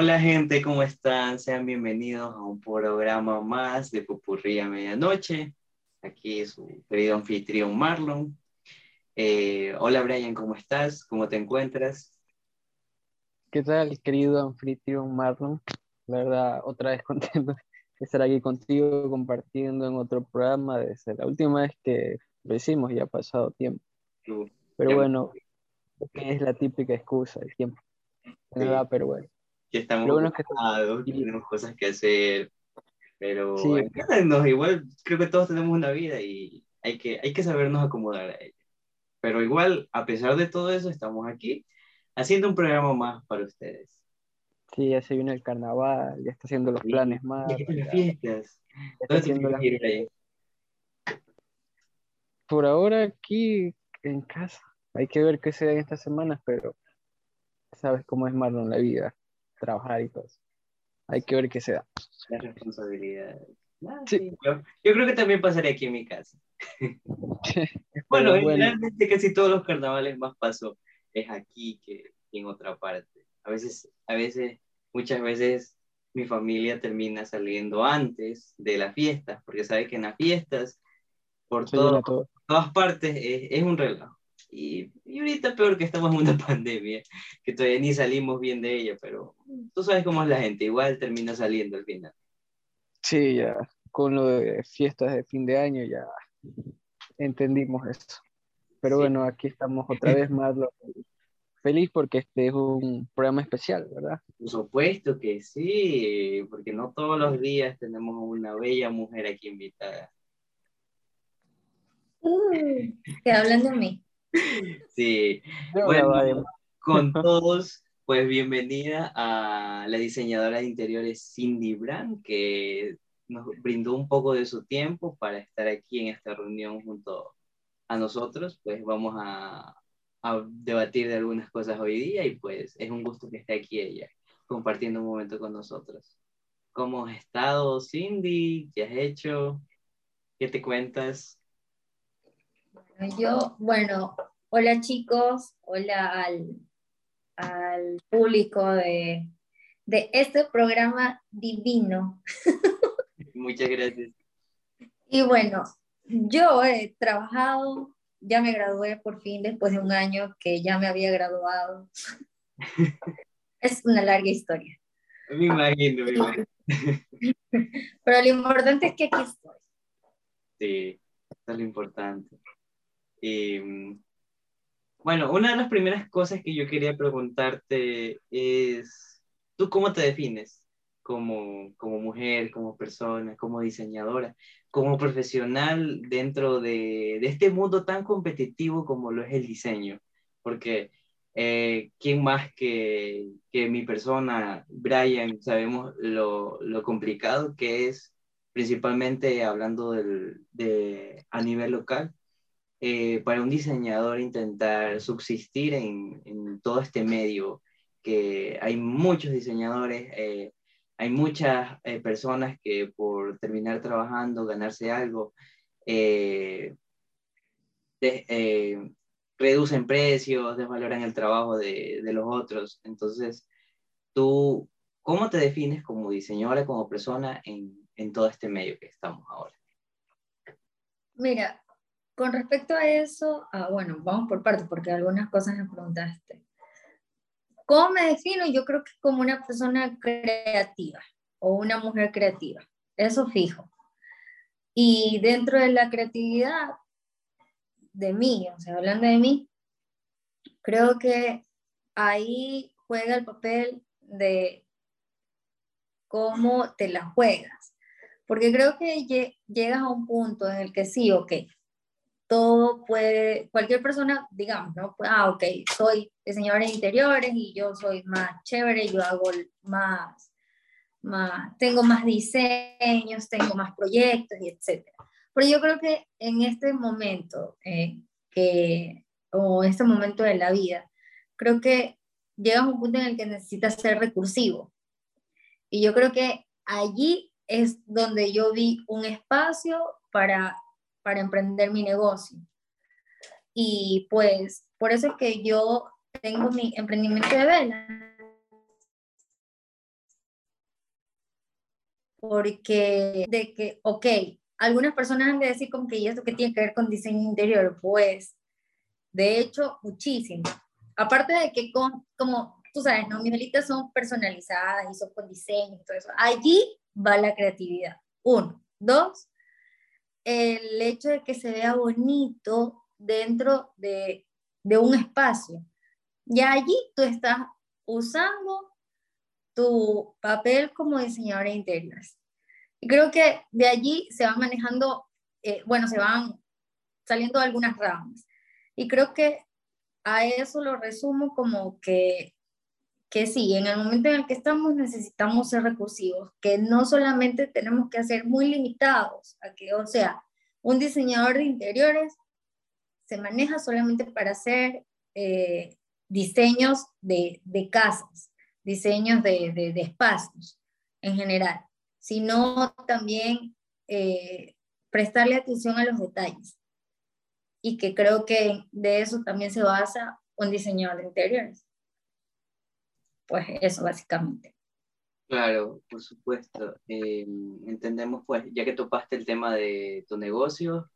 Hola gente, ¿cómo están? Sean bienvenidos a un programa más de Pupurría Medianoche. Aquí es su querido anfitrión Marlon. Eh, hola Brian, ¿cómo estás? ¿Cómo te encuentras? ¿Qué tal, querido anfitrión Marlon? La verdad, otra vez contento de estar aquí contigo compartiendo en otro programa desde la última vez que lo hicimos, ya ha pasado tiempo. Pero bueno, es la típica excusa, el tiempo. Nada, pero bueno. Que estamos bueno que tenemos cosas que hacer, pero sí. igual creo que todos tenemos una vida y hay que, hay que sabernos acomodar a ella. Pero igual, a pesar de todo eso, estamos aquí haciendo un programa más para ustedes. Sí, ya se viene el carnaval, ya está haciendo los planes más. Ya las fiestas. haciendo las... Por ahora aquí en casa. Hay que ver qué se da en estas semanas, pero sabes cómo es Marlon la vida, trabajar y todo eso. Hay que ver qué se da. La responsabilidad. sí. Yo, creo que también pasaré aquí en mi casa. bueno, realmente casi todos los carnavales más paso es aquí que en otra parte. A veces, a veces, muchas veces mi familia termina saliendo antes de las fiestas, porque sabe que en las fiestas, por todo, todas partes, es, es un relajo. Y, y, ahorita peor que estamos en una pandemia, que todavía ni salimos bien de ella, pero tú sabes cómo es la gente, igual termina saliendo al final. Sí, ya, con lo de fiestas de fin de año ya entendimos eso. Pero bueno, aquí estamos otra vez más feliz porque este es un programa especial, ¿verdad? Por supuesto que sí, porque no todos los días tenemos una bella mujer aquí invitada. Uh, que hablan de mí. Sí, bueno, con todos, pues bienvenida a la diseñadora de interiores Cindy Brand, que nos brindó un poco de su tiempo para estar aquí en esta reunión junto a nosotros, pues vamos a, a debatir de algunas cosas hoy día y pues es un gusto que esté aquí ella compartiendo un momento con nosotros. ¿Cómo has estado, Cindy? ¿Qué has hecho? ¿Qué te cuentas? Yo, bueno, hola chicos, hola al, al público de, de este programa divino. Muchas gracias. Y bueno, yo he trabajado, ya me gradué por fin después de un año que ya me había graduado. es una larga historia. Me imagino, me imagino. Pero lo importante es que aquí estoy. Sí, eso es lo importante. Mm, bueno, una de las primeras cosas que yo quería preguntarte es, ¿tú cómo te defines como, como mujer, como persona, como diseñadora, como profesional dentro de, de este mundo tan competitivo como lo es el diseño? Porque eh, ¿quién más que, que, mi persona, Brian, sabemos lo, lo, complicado que es, principalmente hablando del, de, a nivel local, eh, para un diseñador intentar subsistir en, en, todo este medio, que hay muchos diseñadores, eh, hay muchas eh, personas que por terminar trabajando, ganarse algo, reducen precios, desvaloran el trabajo de, de los otros. Entonces, tú, ¿cómo te defines como diseñadora, como persona en, en todo este medio que estamos ahora? Mira, con respecto a eso, ah, bueno, vamos por partes porque algunas cosas me preguntaste. ¿Cómo me defino? Yo creo que como una persona creativa o una mujer creativa, eso fijo. Y dentro de la creatividad de mí, o sea, hablando de mí, creo que ahí juega el papel de cómo te la juegas. Porque creo que llegas a un punto en el que sí, ok, todo puede, cualquier persona, digamos, ¿no? Ah, ok, soy diseñadora de interiores y yo soy más chévere, yo hago más, más, tengo más diseños, tengo más proyectos y etcétera. Pero yo creo que en este momento, eh, que, o este momento de la vida, creo que llega a un punto en el que necesitas ser recursivo. Y yo creo que allí es donde yo vi un espacio para para emprender mi negocio. Y pues por eso es que yo tengo mi emprendimiento de velas. porque de que, ok, algunas personas han de decir como que, ¿y qué tiene que ver con diseño interior? Pues, de hecho, muchísimo. Aparte de que, con, como tú sabes, ¿no? mis velitas son personalizadas y son con diseño y todo eso. Allí va la creatividad. Uno. Dos, el hecho de que se vea bonito dentro de, de un espacio. Y allí tú estás usando tu papel como diseñadora de. Y creo que de allí se van manejando, eh, bueno, se van saliendo algunas ramas. Y creo que a eso lo resumo como que, que sí, en el momento en el que estamos necesitamos ser recursivos, que no solamente tenemos que ser muy limitados a que, o sea, un diseñador de interiores se maneja solamente para hacer eh, diseños de, de, casas, diseños de, de, espacios en general, sino también eh, prestarle atención a los detalles. Y que creo que de eso también se basa un diseñador de interiores. Pues eso básicamente. Claro, por supuesto. Eh, entendemos, pues, ya que topaste el tema de tu negocio,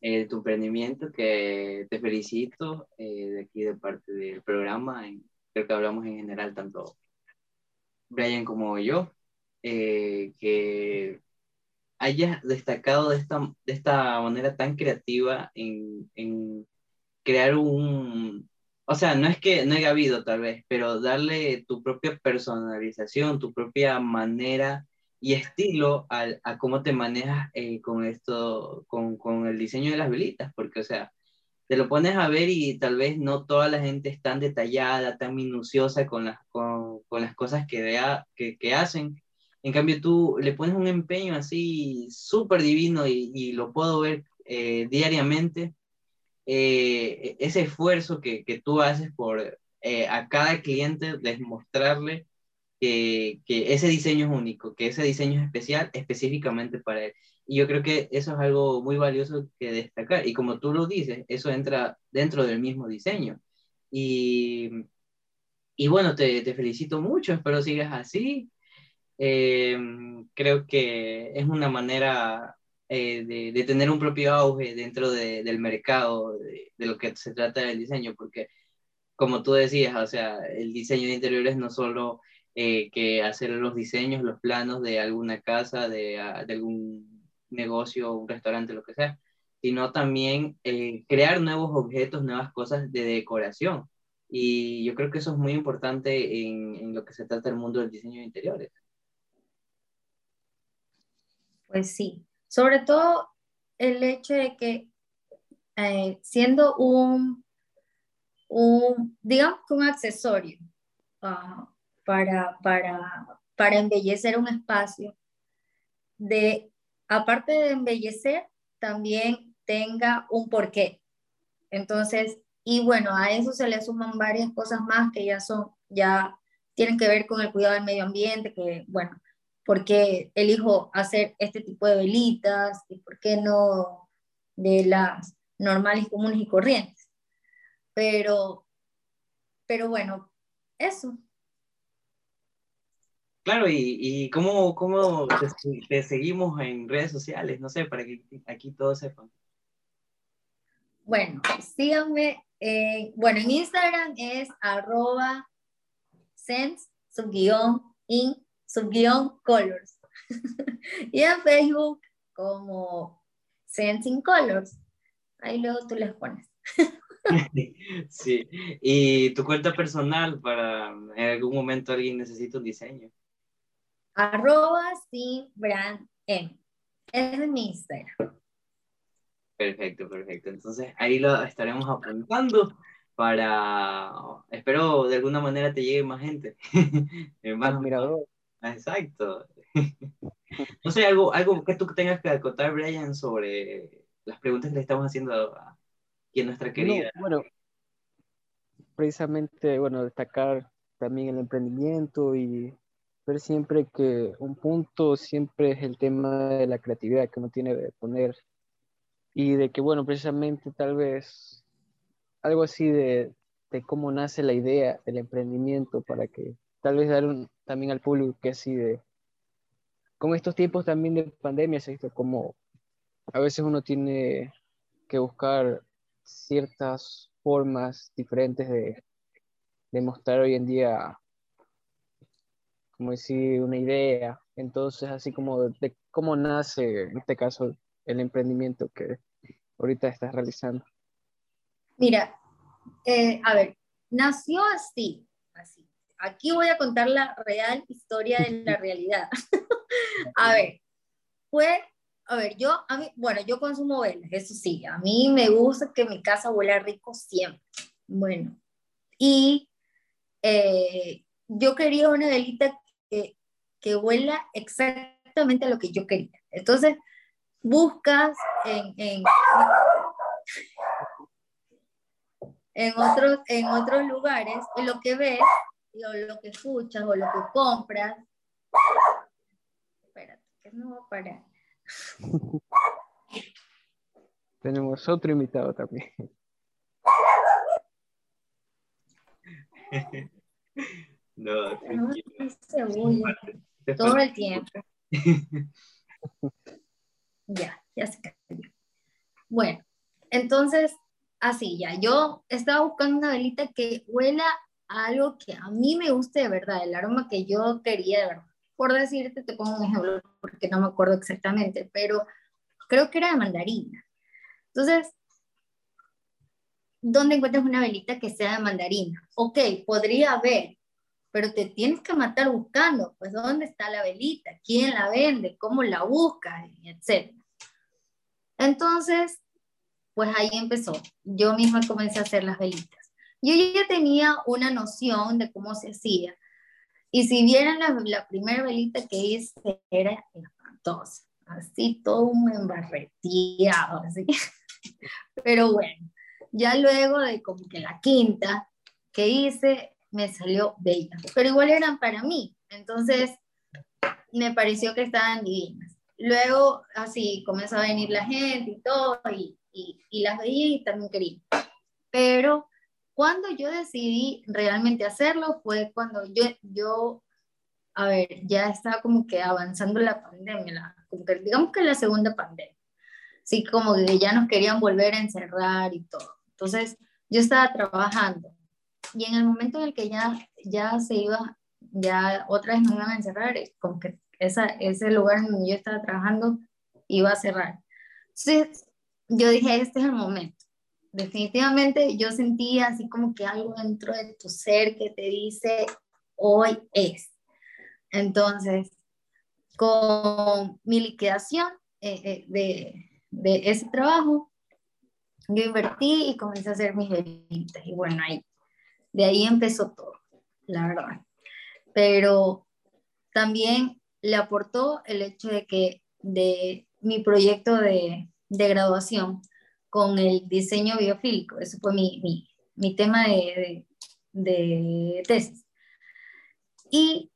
eh, tu emprendimiento, que te felicito eh, de aquí de parte del programa. creo que hablamos en general, tanto Brian como yo, eh, que hayas destacado de esta, de esta manera tan creativa en, en crear un, o sea, no es que no haya habido tal vez, pero darle tu propia personalización, tu propia manera y estilo a, a cómo te manejas eh, con esto, con, con, el diseño de las velitas, porque, o sea, te lo pones a ver y tal vez no toda la gente es tan detallada, tan minuciosa con las, con, con las cosas que, vea, que, que, hacen. En cambio, tú le pones un empeño así súper divino y, y, lo puedo ver eh, diariamente. Eh, ese esfuerzo que, que, tú haces por eh, a cada cliente demostrarle que, que, ese diseño es único, que ese diseño es especial específicamente para él. Y yo creo que eso es algo muy valioso que destacar. Y como tú lo dices, eso entra dentro del mismo diseño. Y, y bueno, te, te felicito mucho, espero sigas así. Eh, creo que es una manera eh, de, de, tener un propio auge dentro de, del mercado, de, de, lo que se trata del diseño, porque como tú decías, o sea, el diseño de interiores no solo eh, que hacer los diseños, los planos de alguna casa, de, de algún negocio, un restaurante, lo que sea, sino también eh, crear nuevos objetos, nuevas cosas de decoración. Y yo creo que eso es muy importante en, en lo que se trata del mundo del diseño de interiores. Pues sí, sobre todo el hecho de que eh, siendo un, un, digamos un accesorio, uh, para, para, para embellecer un espacio, de, aparte de embellecer, también tenga un porqué. Entonces, y bueno, a eso se le suman varias cosas más que ya son, ya tienen que ver con el cuidado del medio ambiente, que bueno, ¿por qué elijo hacer este tipo de velitas? ¿Y por qué no de las normales, comunes y corrientes? Pero, pero bueno, eso. Claro, y, y cómo, cómo te, te, seguimos en redes sociales, no sé, para que aquí todos sepan. Bueno, síganme, eh, bueno, en Instagram es arroba sense, in, subguión, colors. y en Facebook como Sensing Colors. Ahí luego tú les pones. sí, y tu cuenta personal para en algún momento alguien necesita un diseño arroba sin brand M. Ese es mi Instagram. Perfecto, perfecto. Entonces ahí lo estaremos apuntando para, espero de alguna manera te llegue más gente. más mirador. Exacto. no sé, algo, algo que tú tengas que acotar, Brian, sobre las preguntas que le estamos haciendo aquí a nuestra querida. No, bueno, precisamente, bueno, destacar también el emprendimiento y ver siempre que un punto siempre es el tema de la creatividad que uno tiene de poner y de que, bueno, precisamente tal vez algo así de, de cómo nace la idea del emprendimiento para que tal vez dar un, también al público que así de con estos tiempos también de pandemia, se visto como a veces uno tiene que buscar ciertas formas diferentes de, de mostrar hoy en día, como decir, una idea. Entonces, así como de cómo nace, en este caso, el emprendimiento que ahorita estás realizando. Mira, eh, a ver, nació así, así. Aquí voy a contar la real historia de la realidad. a ver, fue, a ver, yo, a mí, bueno, yo consumo velas, eso sí, a mí me gusta que mi casa huela rico siempre. Bueno, y eh, yo quería una velita que, que huela exactamente a lo que yo quería. Entonces, buscas en, en, en, otros, en otros lugares, en lo que ves, o lo que escuchas, o lo que compras. Espérate, que no va a parar. Tenemos otro invitado también. No, bulla todo el tiempo. Ya, ya se cayó. Bueno, entonces, así ya, yo estaba buscando una velita que huela algo que a mí me guste de verdad, el aroma que yo quería de. Por decirte, te pongo un ejemplo porque no me acuerdo exactamente, pero creo que era de mandarina. Entonces, ¿dónde encuentras una velita que sea de mandarina? Ok, podría haber, pero te tienes que matar buscando, pues dónde está la velita, quién la vende, cómo la busca, etc. Entonces, pues ahí empezó. Yo misma comencé a hacer las velitas. Yo ya tenía una noción de cómo se hacía. Y si vieran la, la primera velita que hice, era espantosa. Así todo un embarreteado, así. Pero bueno, ya luego de como que la quinta que hice, me salió bella. Pero igual eran para mí. Entonces, me pareció que estaban divinas. Luego, así, comenzó a venir la gente y todo, y, y, y las veía y también quería. Pero cuando yo decidí realmente hacerlo fue cuando yo, yo a ver, ya estaba como que avanzando la pandemia, la, como que, digamos que la segunda pandemia. Así como que ya nos querían volver a encerrar y todo. Entonces, yo estaba trabajando. Y en el momento en el que ya, ya se iba, ya otra vez nos iban a encerrar, como que esa, ese lugar en donde yo estaba trabajando iba a cerrar. Entonces, yo dije, este es el momento. Definitivamente yo sentía así como que algo dentro de tu ser que te dice, hoy es. Entonces, con mi liquidación eh, eh, de, ese trabajo, yo invertí y comencé a hacer mis velitas. Y bueno, ahí, de ahí empezó todo, la verdad. Pero también le aportó el hecho de que de mi proyecto de graduación con el diseño biofílico, eso fue mi, mi, mi tema de, de, de, tesis. Y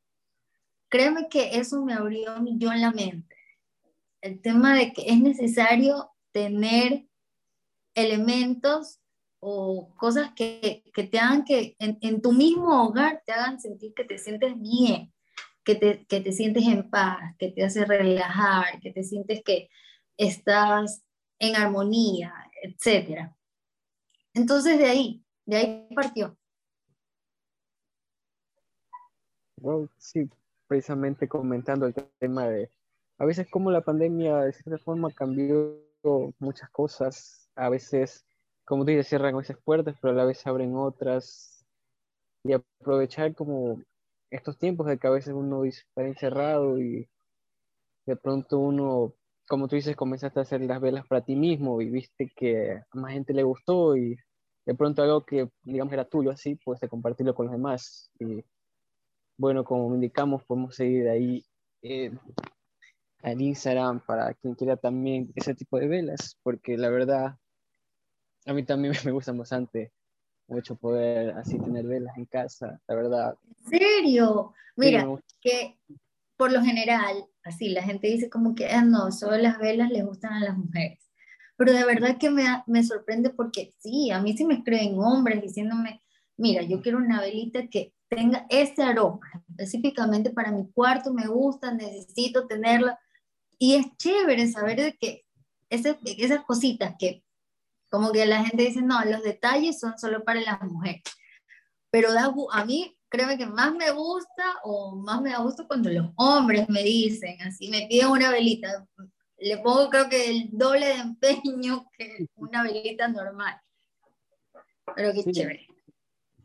créeme que eso me abrió yo en la mente. El tema de que es necesario tener elementos o cosas que, que te hagan que en, en, tu mismo hogar te hagan sentir que te sientes bien, que te, que te sientes en paz, que te hace relajar, que te sientes que estás en armonía, etc. Entonces de ahí, de ahí partió. Well, sí, precisamente comentando el tema de a veces como la pandemia de cierta forma cambió muchas cosas, a veces, como tú dices, cierran esas puertas, pero a la vez abren otras y aprovechar como estos tiempos de que a veces uno está encerrado y de pronto uno, como tú dices, comenzaste a hacer las velas para ti mismo y viste que a más gente le gustó y de pronto algo que digamos era tuyo así, pues de compartirlo con los demás. Y bueno, como indicamos, podemos seguir ahí eh, al Instagram para quien quiera también ese tipo de velas, porque la verdad, a mí también me gustan bastante mucho poder así tener velas en casa, la verdad. ¿En serio? Mira, sí, que por lo general, así la gente dice como que, ah, no, solo las velas les gustan a las mujeres. Pero de verdad que me, me sorprende porque sí, a mí sí me escriben hombres diciéndome, mira, yo quiero una velita que tenga ese aroma, específicamente para mi cuarto, me gusta, necesito tenerla. Y es chévere saber de que esas, esas cositas que como que la gente dice, no, los detalles son solo para las mujeres. Pero da, a mí, créeme que más me gusta o más me da gusto cuando los hombres me dicen, así me piden una velita. Le pongo creo que el doble de empeño que una velita normal. Pero qué chévere.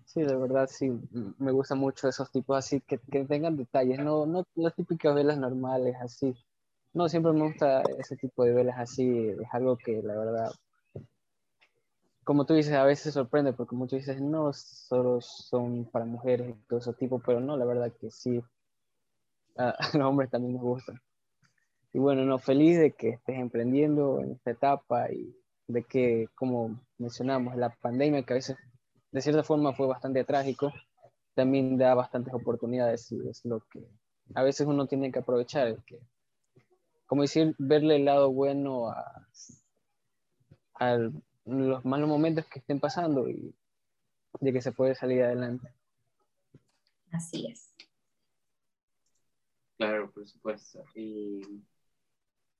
Sí, de verdad, sí, me gusta mucho esos tipos así, que, que tengan detalles, no, no las típicas velas normales, así. No, siempre me gusta ese tipo de velas así, es algo que la verdad como tú dices, a veces sorprende porque muchos dicen, no, solo son para mujeres y todo ese tipo, pero no, la verdad que sí, a, los hombres también nos gustan. Y bueno, no, feliz de que estés emprendiendo en esta etapa y de que, como mencionamos, la pandemia, que a veces de cierta forma fue bastante trágico, también da bastantes oportunidades y es lo que a veces uno tiene que aprovechar, que, como decir, verle el lado bueno a, al los malos momentos que estén pasando y de que se puede salir adelante. Así es. Claro, por supuesto. Y,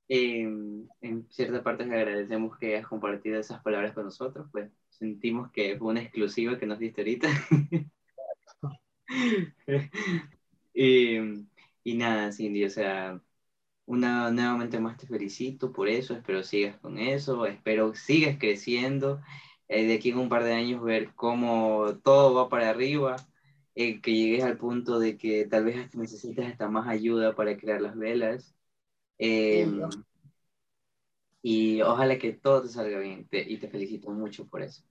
en cierta parte agradecemos que hayas compartido esas palabras con nosotros, pues sentimos que fue una exclusiva que nos diste ahorita. y, y nada, Cindy, o sea, una, nuevamente más te felicito por eso, espero sigas con eso, espero sigas creciendo, eh, de aquí en un par de años ver cómo todo va para arriba, eh, que llegues al punto de que tal vez necesitas hasta más ayuda para crear las velas. Em, y ojalá que todo te salga bien y te felicito mucho por eso.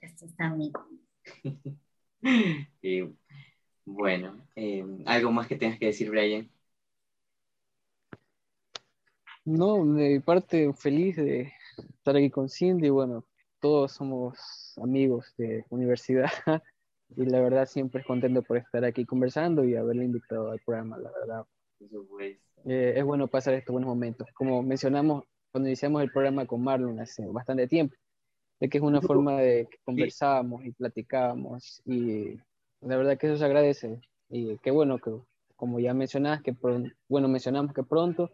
Esto está amigo. y bueno, em, ¿algo más que tengas que decir, Brian? No, de mi parte feliz de estar aquí con Cindy. Bueno, todos somos amigos de universidad y la verdad siempre es contento por estar aquí conversando y haberle invitado al programa, la verdad. Eh, es bueno pasar estos buenos momentos. Como mencionamos cuando iniciamos el programa con Marlon hace bastante tiempo, de que es una forma de que conversamos y platicamos y la verdad que eso se agradece y qué bueno que como ya mencionas que bueno mencionamos que pronto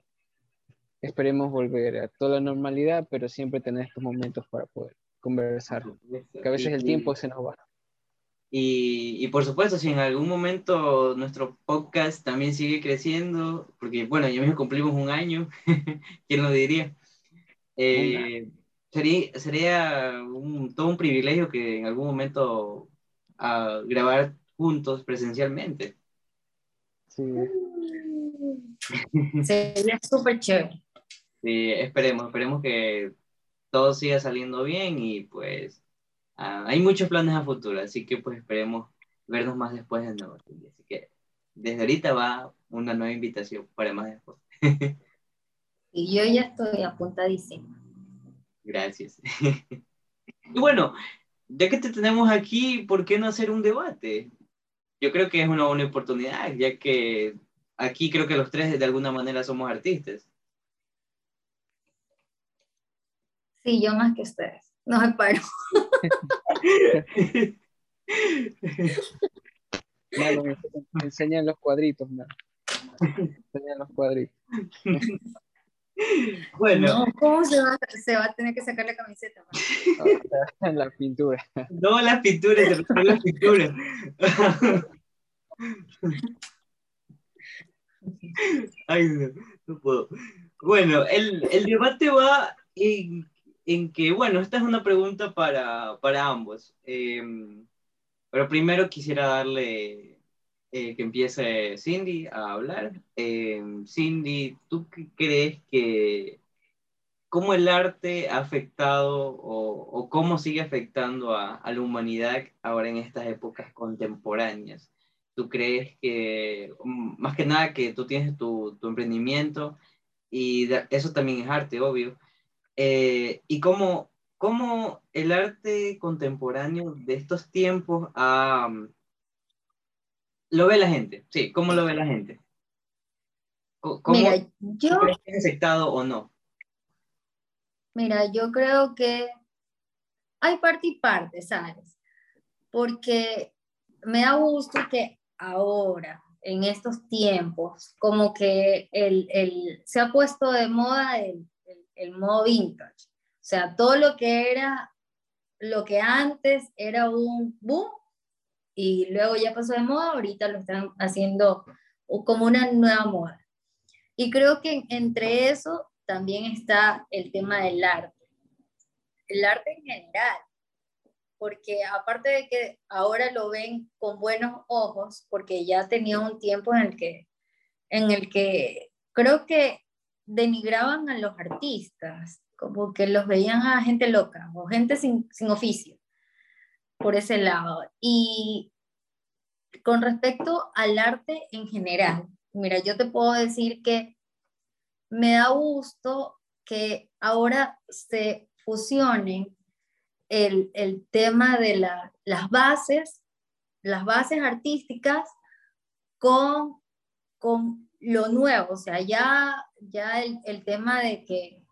esperemos volver a toda la normalidad, pero siempre tener estos momentos para poder conversar, que a veces el tiempo se nos va. Y, y, por supuesto, si en algún momento nuestro podcast también sigue creciendo, porque bueno, ya mismo cumplimos un año, ¿quién lo diría? Eh, sería sería un, todo un privilegio que en algún momento uh, grabar juntos presencialmente. Sí. Sería súper chévere. Sí, esperemos, esperemos que todo siga saliendo bien y pues ah, hay muchos planes a futuro, así que pues esperemos vernos más después de nuevo. Así que desde ahorita va una nueva invitación para más después. y yo ya estoy apuntadísima. Gracias. y bueno, ya que te tenemos aquí, ¿por qué no hacer un debate? Yo creo que es una buena oportunidad, ya que aquí creo que los tres de alguna manera somos artistas. Sí, yo más que ustedes. No me paro. me, enseñan los cuadritos, no. Me enseñan los cuadritos. Bueno. ¿Cómo se va, se va, a tener que sacar la camiseta? En la pintura. No, las pinturas, se las pinturas. Ay, no, no puedo. Bueno, el, el debate va en en que, bueno, esta es una pregunta para, para ambos. Em, pero primero quisiera darle eh, que empiece Cindy a hablar. Em, Cindy, ¿tú crees que cómo el arte ha afectado o, o cómo sigue afectando a, a, la humanidad ahora en estas épocas contemporáneas? ¿Tú crees que, mm, más que nada, que tú tienes tu, tu emprendimiento y eso también es arte, obvio? Eh, y cómo, cómo, el arte contemporáneo de estos tiempos lo ve la gente. Sí, ¿cómo lo ve la gente? ¿Cómo, Mira, yo... ¿Es aceptado o no? Mira, yo creo que hay parte y parte, ¿sabes? Porque me da gusto que ahora, en estos tiempos, como que el, el, se ha puesto de moda el, el, modo vintage. O sea, todo lo que era, lo que antes era un boom y luego ya pasó de moda, ahorita lo están haciendo como una nueva moda. Y creo que entre eso también está el tema del arte. El arte en general, porque aparte de que ahora lo ven con buenos ojos, porque ya tenía un tiempo en el que, en el que creo que denigraban a los artistas, como que los veían a gente loca o gente sin, sin oficio, por ese lado. Y con respecto al arte en general, mira, yo te puedo decir que me da gusto que ahora se fusionen el, el tema de la, las bases, las bases artísticas con, con lo nuevo, o sea, ya, ya el, el tema de que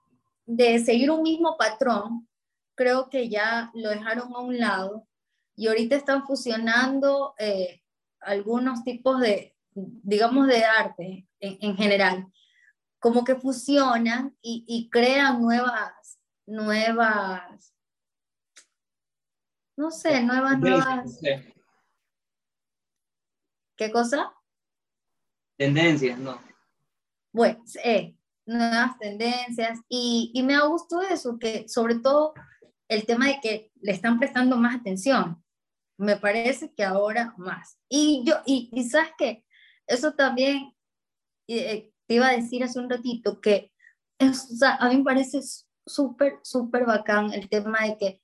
de seguir un mismo patrón, creo que ya lo dejaron a un lado y ahorita están fusionando eh, algunos tipos de, digamos, de arte en, en general, como que fusionan y, y, crean nuevas, nuevas no sé, nuevas, nuevas. ¿Qué cosa? Tendencias, no. Bueno, eh, nuevas tendencias y, y me ha gustado eso, que sobre todo el tema de que le están prestando más atención. Me parece que ahora más. Y yo, y, y que eso también eh, te iba a decir hace un ratito que es, o sea, a mí me parece súper, súper bacán el tema de que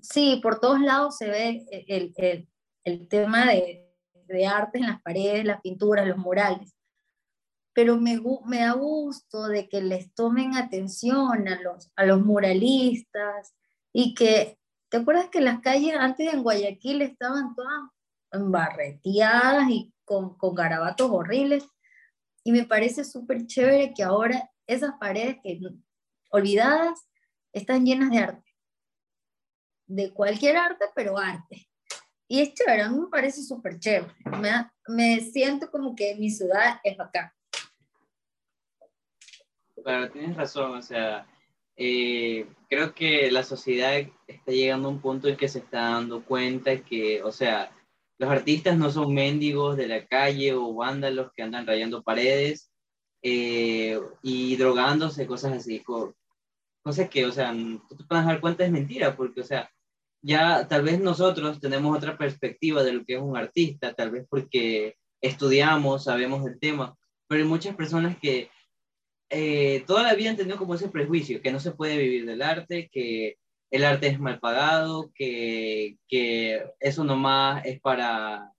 sí, por todos lados se ve el, el, el tema de, de, arte en las paredes, las pinturas, los murales. Pero me, me da gusto de que les tomen atención a los, a los muralistas y que, ¿te acuerdas que las calles antes en Guayaquil estaban todas embarreteadas y con, con garabatos horribles? Y me parece súper chévere que ahora esas paredes que olvidadas están llenas de arte de cualquier arte, pero arte. Y es chévere, a mí me parece súper chévere. Me, me, siento como que mi ciudad es acá. Claro, tienes razón, o sea, eh, creo que la sociedad está llegando a un punto en que se está dando cuenta que, o sea, los artistas no son mendigos de la calle o vándalos que andan rayando paredes eh, y drogándose, cosas así, cosas que, o sea, tú te puedes dar cuenta es mentira, porque, o sea, ya tal vez nosotros tenemos otra perspectiva de lo que es un artista, tal vez porque estudiamos, sabemos el tema, pero hay muchas personas que eh, toda la vida han tenido como ese prejuicio, que no se puede vivir del arte, que el arte es mal pagado, que, que eso nomás es para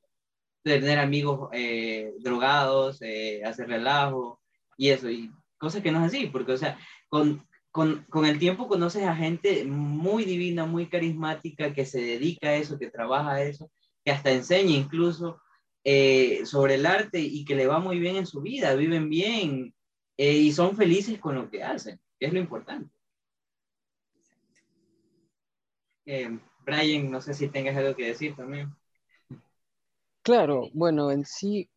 tener amigos eh, drogados, eh, hacer relajo y eso, y cosas que no es así, porque, o sea, con, con, con, el tiempo conoces a gente muy divina, muy carismática, que se dedica a eso, que trabaja a eso, que hasta enseña incluso eh, sobre el arte y que le va muy bien en su vida, viven bien eh, y son felices con lo que hacen, que es lo importante. Eh, Brian, no sé si tengas algo que decir también. Claro, bueno, en sí,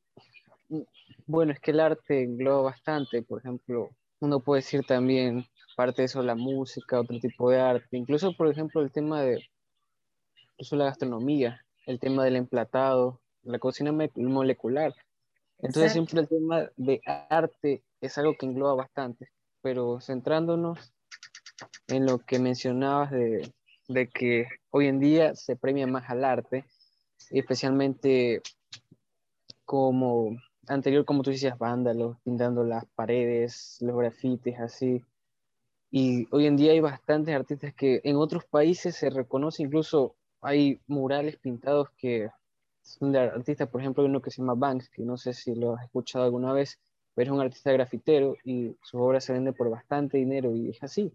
bueno, es que el arte engloba bastante, por ejemplo, uno puede decir también parte de eso la música, otro tipo de arte, incluso por ejemplo el tema de incluso la gastronomía, el tema del emplatado, la cocina molecular. Entonces siempre el tema de arte es algo que engloba bastante, pero centrándonos en lo que mencionabas de, de que hoy en día se premia más al arte, especialmente como anterior, como tú decías, vándalos, pintando las paredes, los grafitis, así. Y hoy en día hay bastantes artistas que en otros países se reconoce, incluso hay murales pintados que son de artistas, por ejemplo, hay uno que se llama Banks, que no sé si lo has escuchado alguna vez, pero es un artista grafitero y su obra se vende por bastante dinero y es así.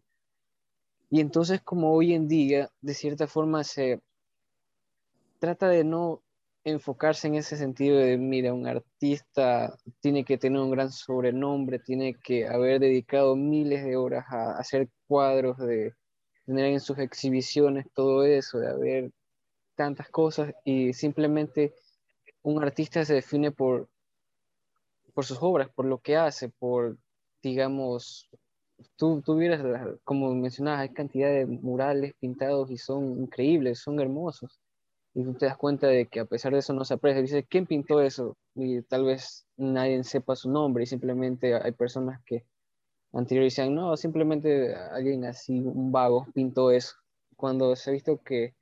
Y entonces como hoy en día, de cierta forma, se trata de no enfocarse en ese sentido de, mira, un artista tiene que tener un gran sobrenombre, tiene que haber dedicado miles de horas a hacer cuadros, de tener en sus exhibiciones todo eso, de haber tantas cosas y simplemente un artista se define por, por sus obras, por lo que hace, por, digamos, tú, tú vieras, como mencionabas, hay cantidad de murales pintados y son increíbles, son hermosos. Y tú te das cuenta de que a pesar de eso no se aprecia. Dices, ¿quién pintó eso? Y tal vez nadie sepa su nombre y simplemente hay personas que anteriores decían, no, simplemente alguien así, un vago, pintó eso. Cuando se ha visto que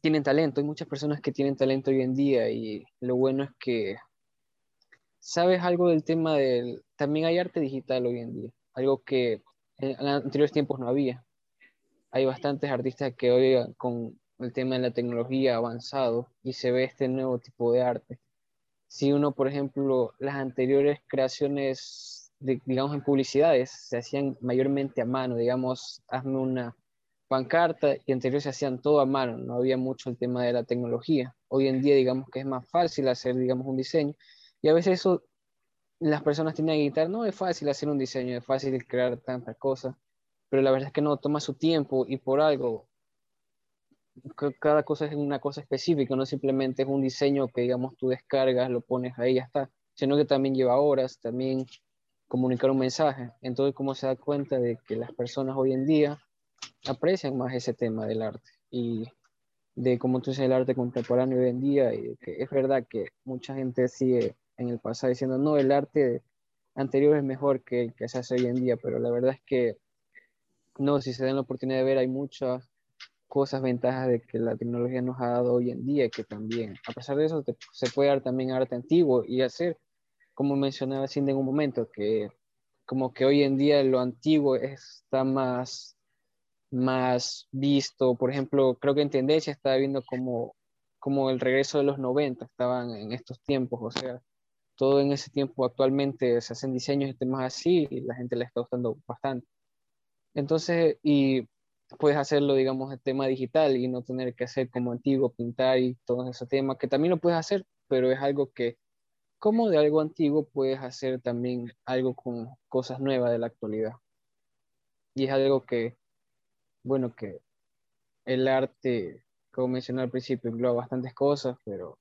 tienen talento, hay muchas personas que tienen talento hoy en día y lo bueno es que sabes algo del tema del... También hay arte digital hoy en día, algo que en anteriores tiempos no había. Hay bastantes artistas que hoy con el tema de la tecnología avanzado y se ve este nuevo tipo de arte. Si uno, por ejemplo, las anteriores creaciones, digamos, en publicidades, se hacían mayormente a mano, digamos, hazme una pancarta y anteriores se hacían todo a mano, no había mucho el tema de la tecnología. Hoy en día, digamos que es más fácil hacer, digamos, un diseño y a veces eso, las personas tienen que gritar, no es fácil hacer un diseño, es fácil crear tantas cosas, pero la verdad es que no, toma su tiempo y por algo, cada cosa es una cosa específica, no simplemente es un diseño que digamos tú descargas, lo pones ahí ya está, sino que también lleva horas, también comunicar un mensaje. Entonces, ¿cómo se da cuenta de que las personas hoy en día aprecian más ese tema del arte y de cómo tú el arte contemporáneo hoy en día y que es verdad que mucha gente sigue en el pasado diciendo, no, el arte anterior es mejor que el que se hace hoy en día, pero la verdad es que no, si se dan la oportunidad de ver, hay muchas cosas, ventajas de que la tecnología nos ha dado hoy en día, que también, a pesar de eso, se puede dar también arte antiguo y hacer, como mencionaba Cindy en un momento, que como que hoy en día lo antiguo está más, más visto, por ejemplo, creo que en tendencia estaba viendo como, como el regreso de los 90, estaban en estos tiempos, o sea, todo en ese tiempo actualmente se hacen diseños y temas así y la gente le está gustando bastante. Entonces, y puedes hacerlo, digamos, el tema digital y no tener que hacer como antiguo, pintar y todo ese tema, que también lo puedes hacer, pero es algo que, como de algo antiguo, puedes hacer también algo con cosas nuevas de la actualidad. Y es algo que, bueno, que el arte, como mencioné al principio, engloba bastantes cosas, pero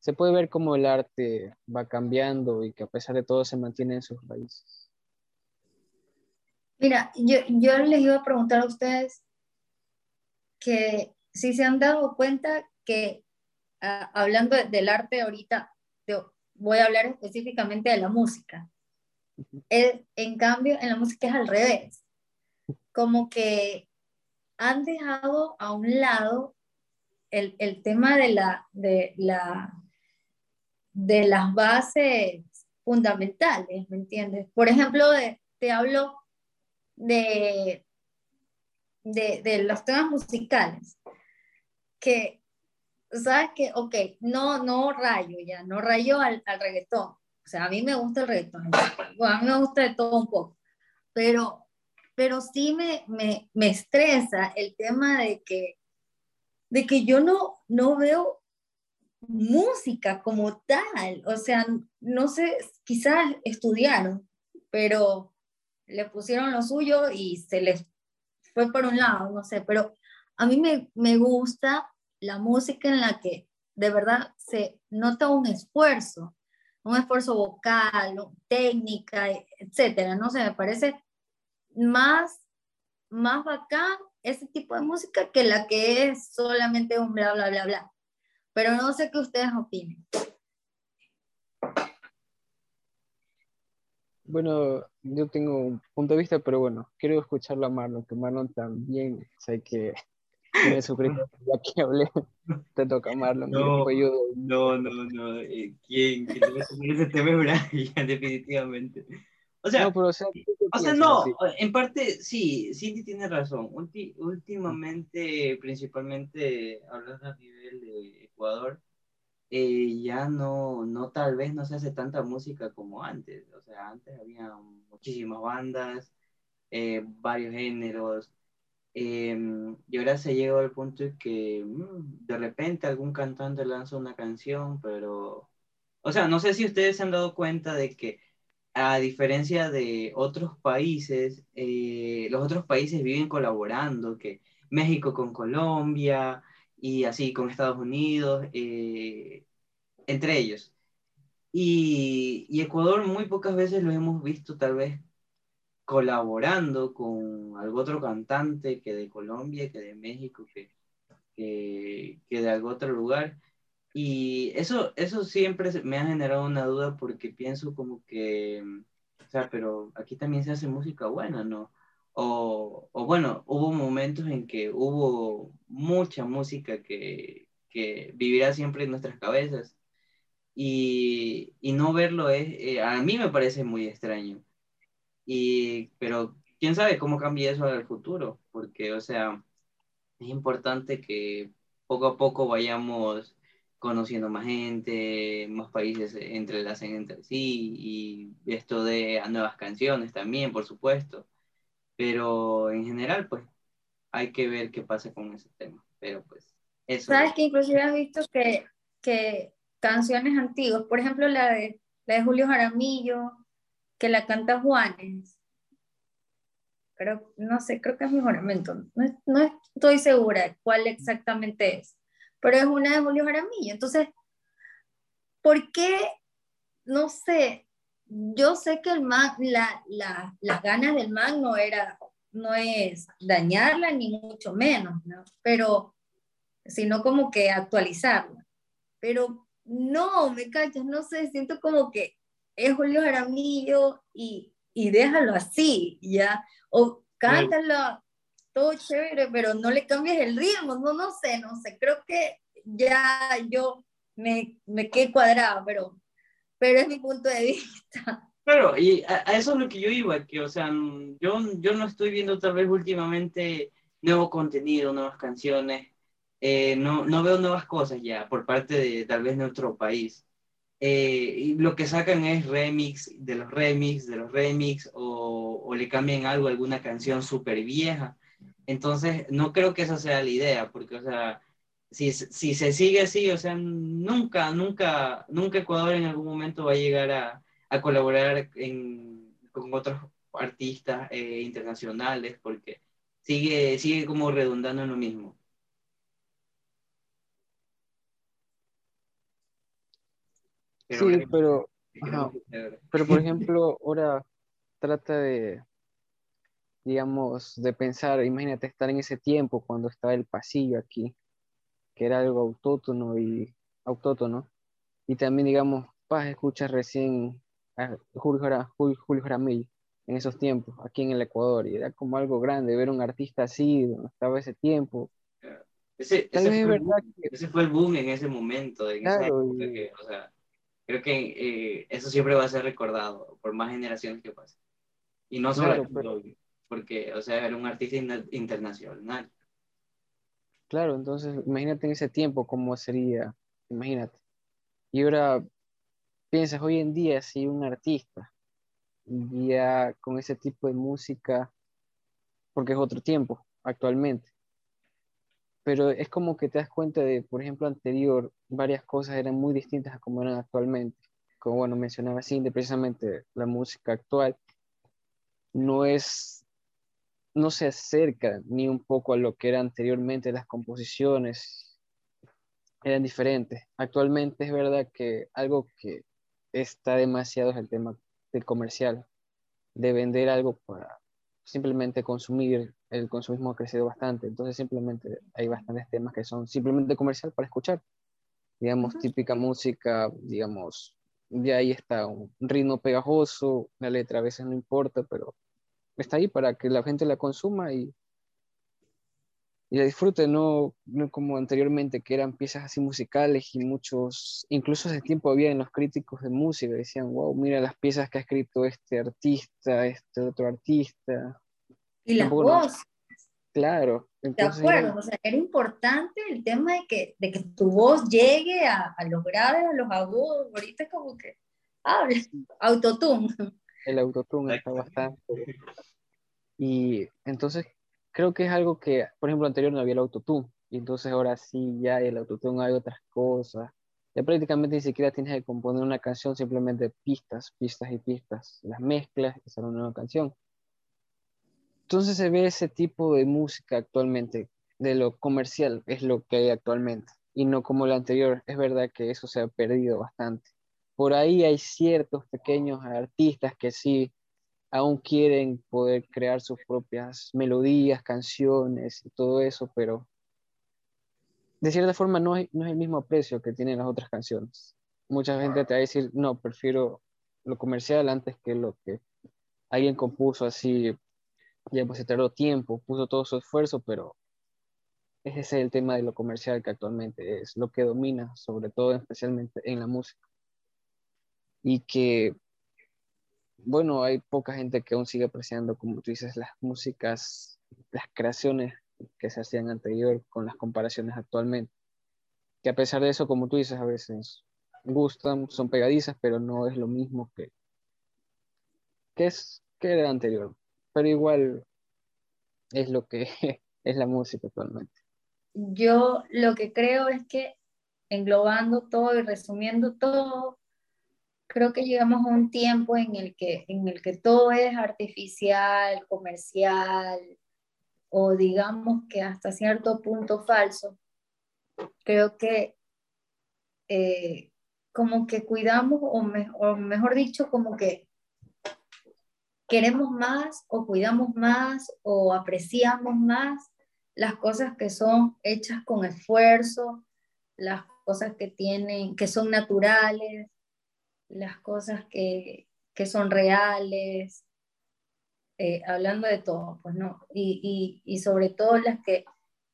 se puede ver cómo el arte va cambiando y que a pesar de todo se mantiene en sus raíces. Mira, yo, yo les iba a preguntar a ustedes que si se han dado cuenta que ah, hablando del arte ahorita, voy a hablar específicamente de la música. en cambio, en la música es al revés. Como que han dejado a un lado el, el tema de la, de la de las bases fundamentales, ¿me entiendes? Por ejemplo, te hablo de, de, los temas musicales, que, ¿sabes que Ok, no, no rayo ya, no rayo al, al reggaetón. O sea, a mí me gusta el reggaetón, a mí me gusta de todo un poco, pero, pero sí me, me, me estresa el tema de que, de que yo no, no veo música como tal, o sea, no sé, quizás estudiaron, pero le pusieron lo suyo y se les fue por un lado, no sé, pero a mí me, me gusta la música en la que de verdad se nota un esfuerzo, un esfuerzo vocal, técnica, etcétera, no sé, me parece más, más bacán ese tipo de música que la que es solamente un bla, bla, bla, bla pero no sé qué ustedes opinen. Bueno, yo tengo un punto de vista, pero bueno, quiero escucharlo a Marlon, que Marlon también sé que tiene su ya que hablé, te toca Marlon. No, no, no, no, eh, ¿quién? ¿Quién te va a ese tema definitivamente. O sea, no, o sea, no, en parte sí, Cindy tiene razón. últimamente, principalmente hablando a nivel de Ecuador, eh, ya no, no, tal vez no se hace tanta música como antes. O sea, antes había muchísimas bandas, eh, varios géneros, em, y ahora se llegó al punto de que mm, de repente algún cantante lanza una canción, pero, o sea, no sé si ustedes se han dado cuenta de que a diferencia de otros países, eh, los otros países viven colaborando, que México con Colombia y así con Estados Unidos, eh, entre ellos. Y, y, Ecuador muy pocas veces lo hemos visto tal vez colaborando con algún otro cantante que de Colombia, que de México, que, que, que de algún otro lugar. Y eso, eso siempre me ha generado una duda porque pienso como que, o sea, pero aquí también se hace música buena, ¿no? O, bueno, hubo momentos en que hubo mucha música que, que vivirá siempre en nuestras cabezas y, y no verlo es, eh, a mí me parece muy extraño. Y, pero quién sabe cómo cambia eso al futuro, porque, o sea, es importante que poco a poco vayamos conociendo más gente, más países entrelacen entre sí y esto de nuevas canciones también, por supuesto. Pero en general, pues hay que ver qué pasa con ese tema. Pero pues eso. Sabes que inclusive has visto que, que canciones antiguas, por ejemplo la de, la de Julio Jaramillo, que la canta Juanes, pero no sé, creo que es mi juramento, no, no estoy segura cuál exactamente es pero es una de Julio Jaramillo. Entonces, ¿por qué? No sé, yo sé que el man, la, la, las ganas del man no era, no es dañarla ni mucho menos, ¿no? Pero, sino como que actualizarla. Pero no, me cachas, no sé, siento como que es Julio Jaramillo y, y déjalo así, ¿ya? O cántalo, todo chévere, pero no le cambies el ritmo, no, no sé, no sé, creo que ya yo me, me quedé cuadrado, pero, pero es mi punto de vista. Claro, y a, eso es lo que yo iba, que, o sea, yo, yo no estoy viendo tal vez últimamente nuevo contenido, nuevas canciones, eh, no, no veo nuevas cosas ya por parte de tal vez nuestro país. Eh, y lo que sacan es remix de los remix, de los remix, o, o le cambian algo, alguna canción súper vieja. Entonces, no creo que esa sea la idea, porque, o sea, si, si se sigue así, o sea, nunca, nunca, nunca Ecuador en algún momento va a llegar a, a colaborar en, con otros artistas eh, internacionales, porque sigue, sigue como redundando en lo mismo. sí, pero, pero por ejemplo, ahora trata de, digamos, de pensar, imagínate estar en ese tiempo cuando estaba el pasillo aquí, que era algo autótono y autótono, y también, digamos, Paz escucha recién a Julio, Julio, Jaramillo en esos tiempos, aquí en el Ecuador, y era como algo grande ver un artista así, donde estaba ese tiempo. Ese, ese, fue, ese fue, el boom en ese momento, en esa época que, o sea, creo que eh, eso siempre va a ser recordado por más generaciones que pasen. Y no solo porque, o sea, era un artista internacional. Claro, entonces imagínate en ese tiempo cómo sería, imagínate. Y ahora piensas hoy en día si un artista ya con ese tipo de música, porque es otro tiempo actualmente, pero es como que te das cuenta de, por ejemplo, anterior, varias cosas eran muy distintas a como eran actualmente. Como bueno, mencionaba Cindy, precisamente la música actual no es no se acerca ni un poco a lo que era anteriormente las composiciones, eran diferentes. Actualmente es verdad que algo que está demasiado es el tema del comercial, de vender algo para simplemente consumir, el consumismo ha crecido bastante, entonces simplemente hay bastantes temas que son simplemente comercial para escuchar, digamos, típica música, digamos, de ahí está un ritmo pegajoso, la letra a veces no importa, pero está ahí para que la gente la consuma y, y la disfrute, no, no, como anteriormente, que eran piezas así musicales y muchos, incluso hace tiempo había en los críticos de música, decían, wow, mira las piezas que ha escrito este artista, este otro artista. Y las voces. Claro. de acuerdo, o sea, era importante el tema de que, de que tu voz llegue a, a los graves, a los agudos, ahorita es como que habla, autotune. El autotune está bastante. Y entonces creo que es algo que, por ejemplo, anterior no había el autotune. Y entonces ahora sí ya el autotune, hay otras cosas. Ya prácticamente ni siquiera tienes que componer una canción, simplemente pistas, pistas y pistas. Las mezclas y sale una nueva canción. Entonces se ve ese tipo de música actualmente de lo comercial es lo que hay actualmente y no como lo anterior. Es verdad que eso se ha perdido bastante. Por ahí hay ciertos pequeños artistas que sí aún quieren poder crear sus propias melodías, canciones y todo eso, pero de cierta forma no es, no es el mismo precio que tienen las otras canciones. Mucha gente te va a decir, no, prefiero lo comercial antes que lo que alguien compuso así, ya pues se tardó tiempo, puso todo su esfuerzo, pero ese es el tema de lo comercial que actualmente es lo que domina, sobre todo especialmente en la música. Y que bueno, hay poca gente que aún sigue apreciando, como tú dices, las músicas, las creaciones que se hacían anterior con las comparaciones actualmente. Que a pesar de eso, como tú dices, a veces gustan, son pegadizas, pero no es lo mismo que, que es que era anterior. Pero igual es lo que es la música actualmente. Yo lo que creo es que englobando todo y resumiendo todo, creo que llegamos a un tiempo en el que, en el que todo es artificial, comercial, o digamos que hasta cierto punto falso. Creo que eh, como que cuidamos, o, o mejor dicho, como que queremos más o cuidamos más o apreciamos más las cosas que son hechas con esfuerzo, las cosas que tienen, que son naturales, las cosas que, son reales, eh, hablando de todo, pues no, y, sobre todo las que,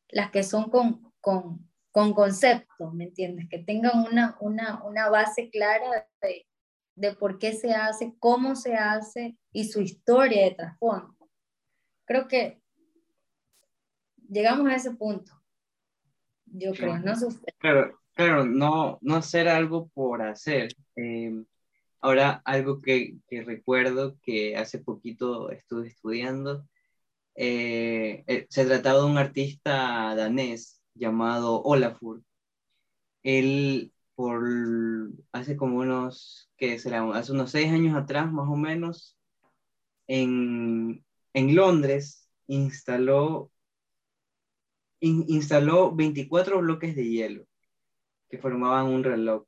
las que son con, con, con conceptos, ¿me entiendes? Que tengan una, una, base clara de, de, por qué se hace, cómo se hace y su historia de trasfondo. Creo que llegamos a ese punto, yo creo, no sé Claro, Claro, no, no hacer algo por hacer. Eh, ahora, algo que, que, recuerdo que hace poquito estuve estudiando, eh, eh, se trataba de un artista danés llamado Olafur. Él, por hace como unos, ¿qué será? Hace unos seis años atrás, más o menos, en, en Londres, instaló, instaló 24 bloques de hielo que formaban un reloj.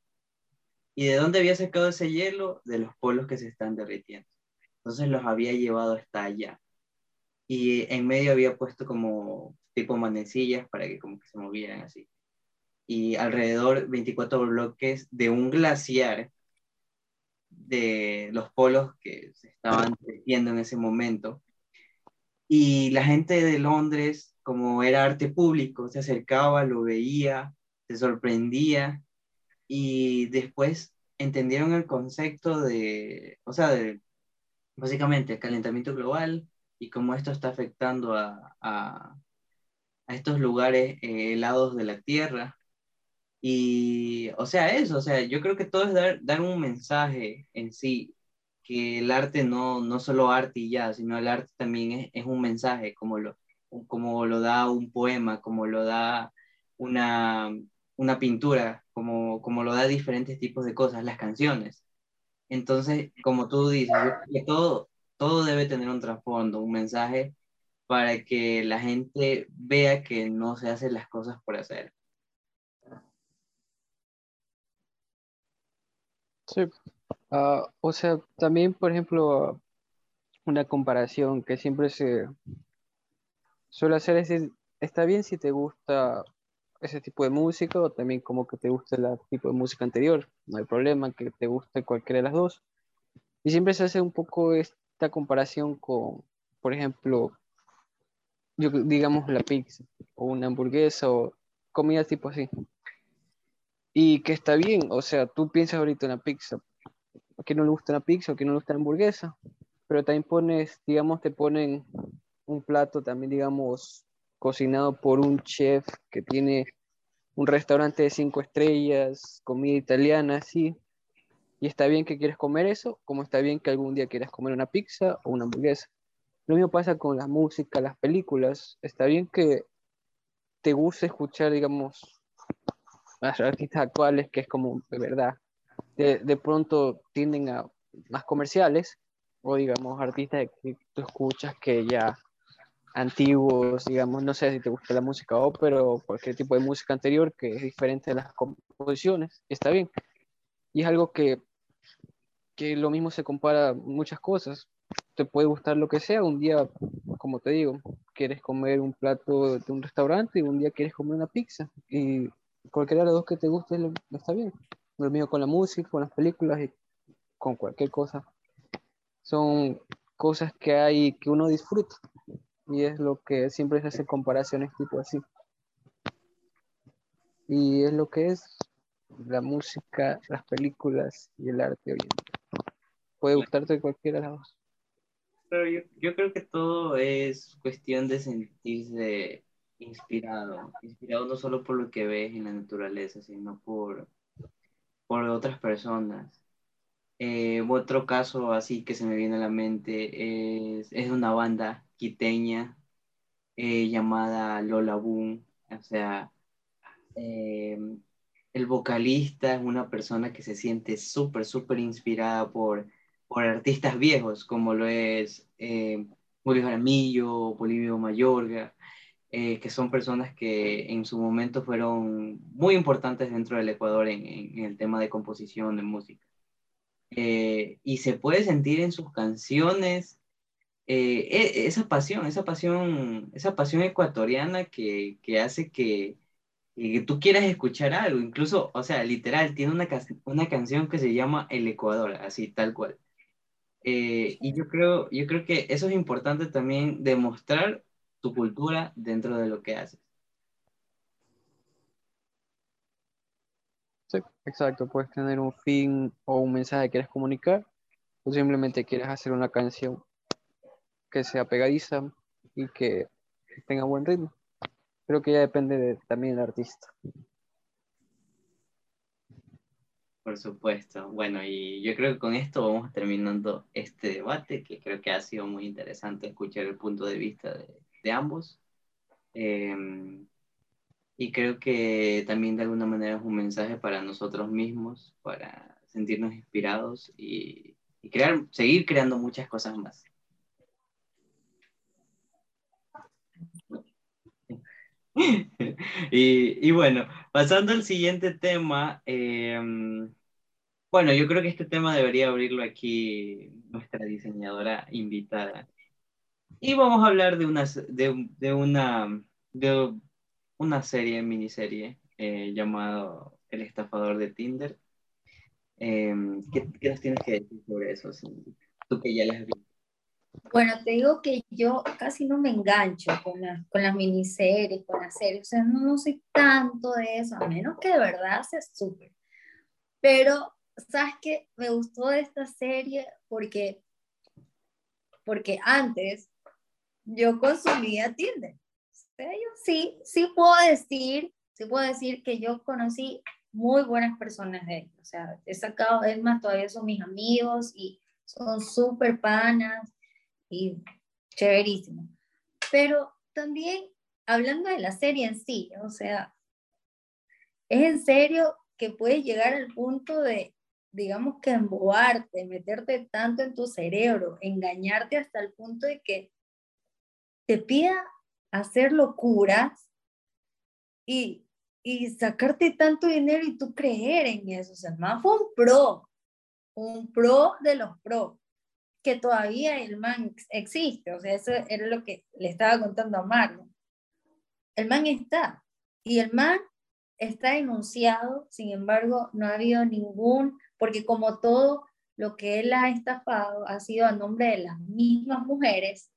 ¿Y de dónde había sacado ese hielo? De los polos que se están derritiendo. Entonces los había llevado hasta allá. Y en medio había puesto como tipo manecillas para que como que se movieran así. Y alrededor 24 bloques de un glaciar de los polos que se estaban derritiendo en ese momento. Y la gente de Londres, como era arte público, se acercaba, lo veía, se sorprendía y después entendieron el concepto de, o sea, de básicamente el calentamiento global y cómo esto está afectando a, a, estos lugares eh, helados de la Tierra. Y, o sea, eso, o sea, yo creo que todo es dar, dar un mensaje en sí, que el arte no, no solo arte y ya, sino el arte también es, es un mensaje, como lo, como lo da un poema, como lo da una, una pintura, como, como lo da diferentes tipos de cosas, las canciones. Entonces, como tú dices, todo, todo debe tener un trasfondo, un mensaje para que la gente vea que no se hacen las cosas por hacer. Sí, ah, o sea, también, por ejemplo, una comparación que siempre se suele hacer es decir, está bien si te gusta ese tipo de música o también como que te guste el tipo de música anterior. No hay problema que te guste cualquiera de las dos. Y siempre se hace un poco esta comparación con, por ejemplo, yo, digamos la pizza o una hamburguesa o comida tipo así. Y que está bien, o sea, tú piensas ahorita en la pizza. ¿A quién no le gusta la pizza? ¿A quién no le gusta la hamburguesa? Pero también pones, digamos, te ponen un plato también, digamos, cocinado por un chef que tiene un restaurante de cinco estrellas, comida italiana, sí. Y está bien que quieras comer eso, como está bien que algún día quieras comer una pizza o una hamburguesa. Lo mismo pasa con la música, las películas. Está bien que te guste escuchar, digamos, a artistas actuales, que es como, de verdad, de, de pronto tienden a más comerciales, o digamos, artistas que tú escuchas que ya antiguos, digamos, no sé si te gusta la música o cualquier tipo de música anterior que es diferente de las composiciones, está bien. Y es algo que, que lo mismo se compara muchas cosas. Te puede gustar lo que sea, un día, como te digo, quieres comer un plato de un restaurante y un día quieres comer una pizza. Y cualquiera de los dos que te guste está bien. Lo mismo con la música, con las películas y con cualquier cosa. Son cosas que hay que uno disfruta y es lo que siempre se hace comparaciones tipo así. Y es lo que es la música, las películas y el arte hoy en día. Puede gustarte cualquiera de las dos. Pero yo, yo creo que todo es cuestión de sentirse inspirado, inspirado no solo por lo que ves en la naturaleza, sino por, por otras personas. Eh, otro caso así que se me viene a la mente es, es una banda quiteña eh, llamada Lola Boom. O sea, eh, el vocalista es una persona que se siente súper, súper inspirada por, por artistas viejos, como lo es eh, Julio Jaramillo, Bolivio Mayorga, eh, que son personas que en su momento fueron muy importantes dentro del Ecuador en, en el tema de composición de música. y se puede sentir en sus canciones eh, e, esa pasión, esa pasión, esa pasión ecuatoriana que, que hace que, que, tú quieras escuchar algo, incluso, o sea, literal, tiene una, una canción que se llama El Ecuador, así tal cual. Eh, y yo creo, yo creo que eso es importante también, demostrar tu cultura dentro de lo que haces. Sí, exacto, puedes tener un fin o un mensaje que quieres comunicar, o simplemente quieres hacer una canción que sea pegadiza y que tenga buen ritmo. Creo que ya depende de, también del artista. Por supuesto. Bueno, y yo creo que con esto vamos terminando este debate, que creo que ha sido muy interesante escuchar el punto de vista de, ambos. Em, y creo que también de alguna manera es un mensaje para nosotros mismos, para sentirnos inspirados y, y crear, seguir creando muchas cosas más. y, bueno, pasando al siguiente tema, em, bueno, yo creo que este tema debería abrirlo aquí nuestra diseñadora invitada. Y vamos a hablar de una, de, una, de una serie, miniserie, eh, llamado El estafador de Tinder. Em, ¿qué, ¿qué, nos tienes que decir sobre eso? Tú que ya las visto. Bueno, te digo que yo casi no me engancho con, con las miniseries, con las series, o sea, no, no soy tanto de eso, a menos que de verdad se súper. Pero, ¿sabes qué? Me gustó de esta serie porque, porque antes yo consumía Tinder. Sea, yo sí, sí puedo decir, sí puedo decir que yo conocí muy buenas personas de ahí. O sea, he sacado, es más, todavía son mis amigos y son súper panas y chéverísimo. Pero también hablando de la serie en sí, o sea, es en serio que puedes llegar al punto de, digamos que embobarte, meterte tanto en tu cerebro, engañarte hasta el punto de que te pida hacer locuras y, y sacarte tanto dinero y tú creer en eso. O sea, más fue un pro, un pro de los pros que todavía el man existe, o sea, eso era lo que le estaba contando a Marlon. El man está, y el man está denunciado, sin embargo, no ha habido ningún, porque como todo lo que él ha estafado ha sido a nombre de las mismas mujeres,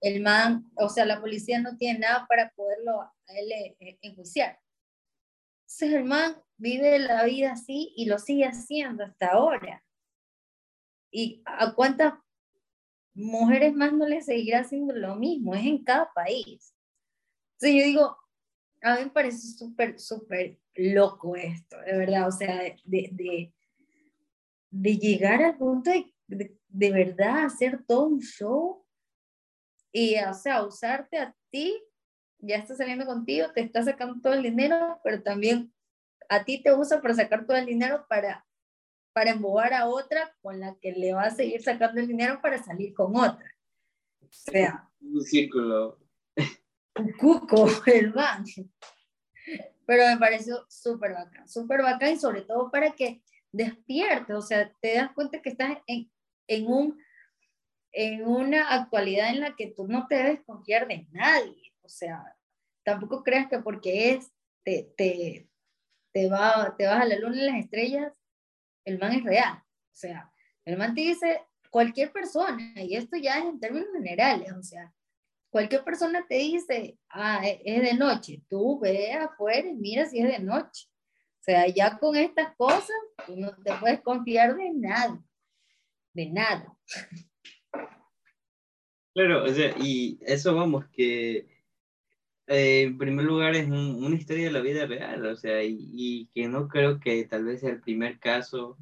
el man, o sea, la policía no tiene nada para poderlo él eh, enjuiciar. Entonces el man vive la vida así y lo sigue haciendo hasta ahora. ¿Y a cuántas mujeres más no les seguirá haciendo lo mismo? Es en cada país. Entonces yo digo, a mí me parece súper, súper loco esto, de verdad, o sea, de, de, llegar al punto de, de, de, verdad hacer todo un show y, o sea, usarte a ti, ya está saliendo contigo, te está sacando todo el dinero, pero también a ti te usa para sacar todo el dinero para para embobar a otra con la que le va a seguir sacando el dinero para salir con otra. O sea. Un círculo. cuco el man. Pero me pareció súper bacán, súper bacán y sobre todo para que despiertes, o sea, te das cuenta que estás en, en, un, en una actualidad en la que tú no te debes confiar de nadie, o sea, tampoco creas que porque es, te, te, te, va, te vas a la luna y las estrellas, el man es real, o sea, el man te dice cualquier persona, y esto ya es en términos generales, o sea, cualquier persona te dice, ah, e, es de noche, tú ve afuera y mira si es de noche. O sea, ya con estas cosas, tú no te puedes confiar de nada, de nada. Claro, o sea, y eso vamos, que eh, en primer lugar es una historia de la vida real, o sea, y, y, que no creo que tal vez el primer caso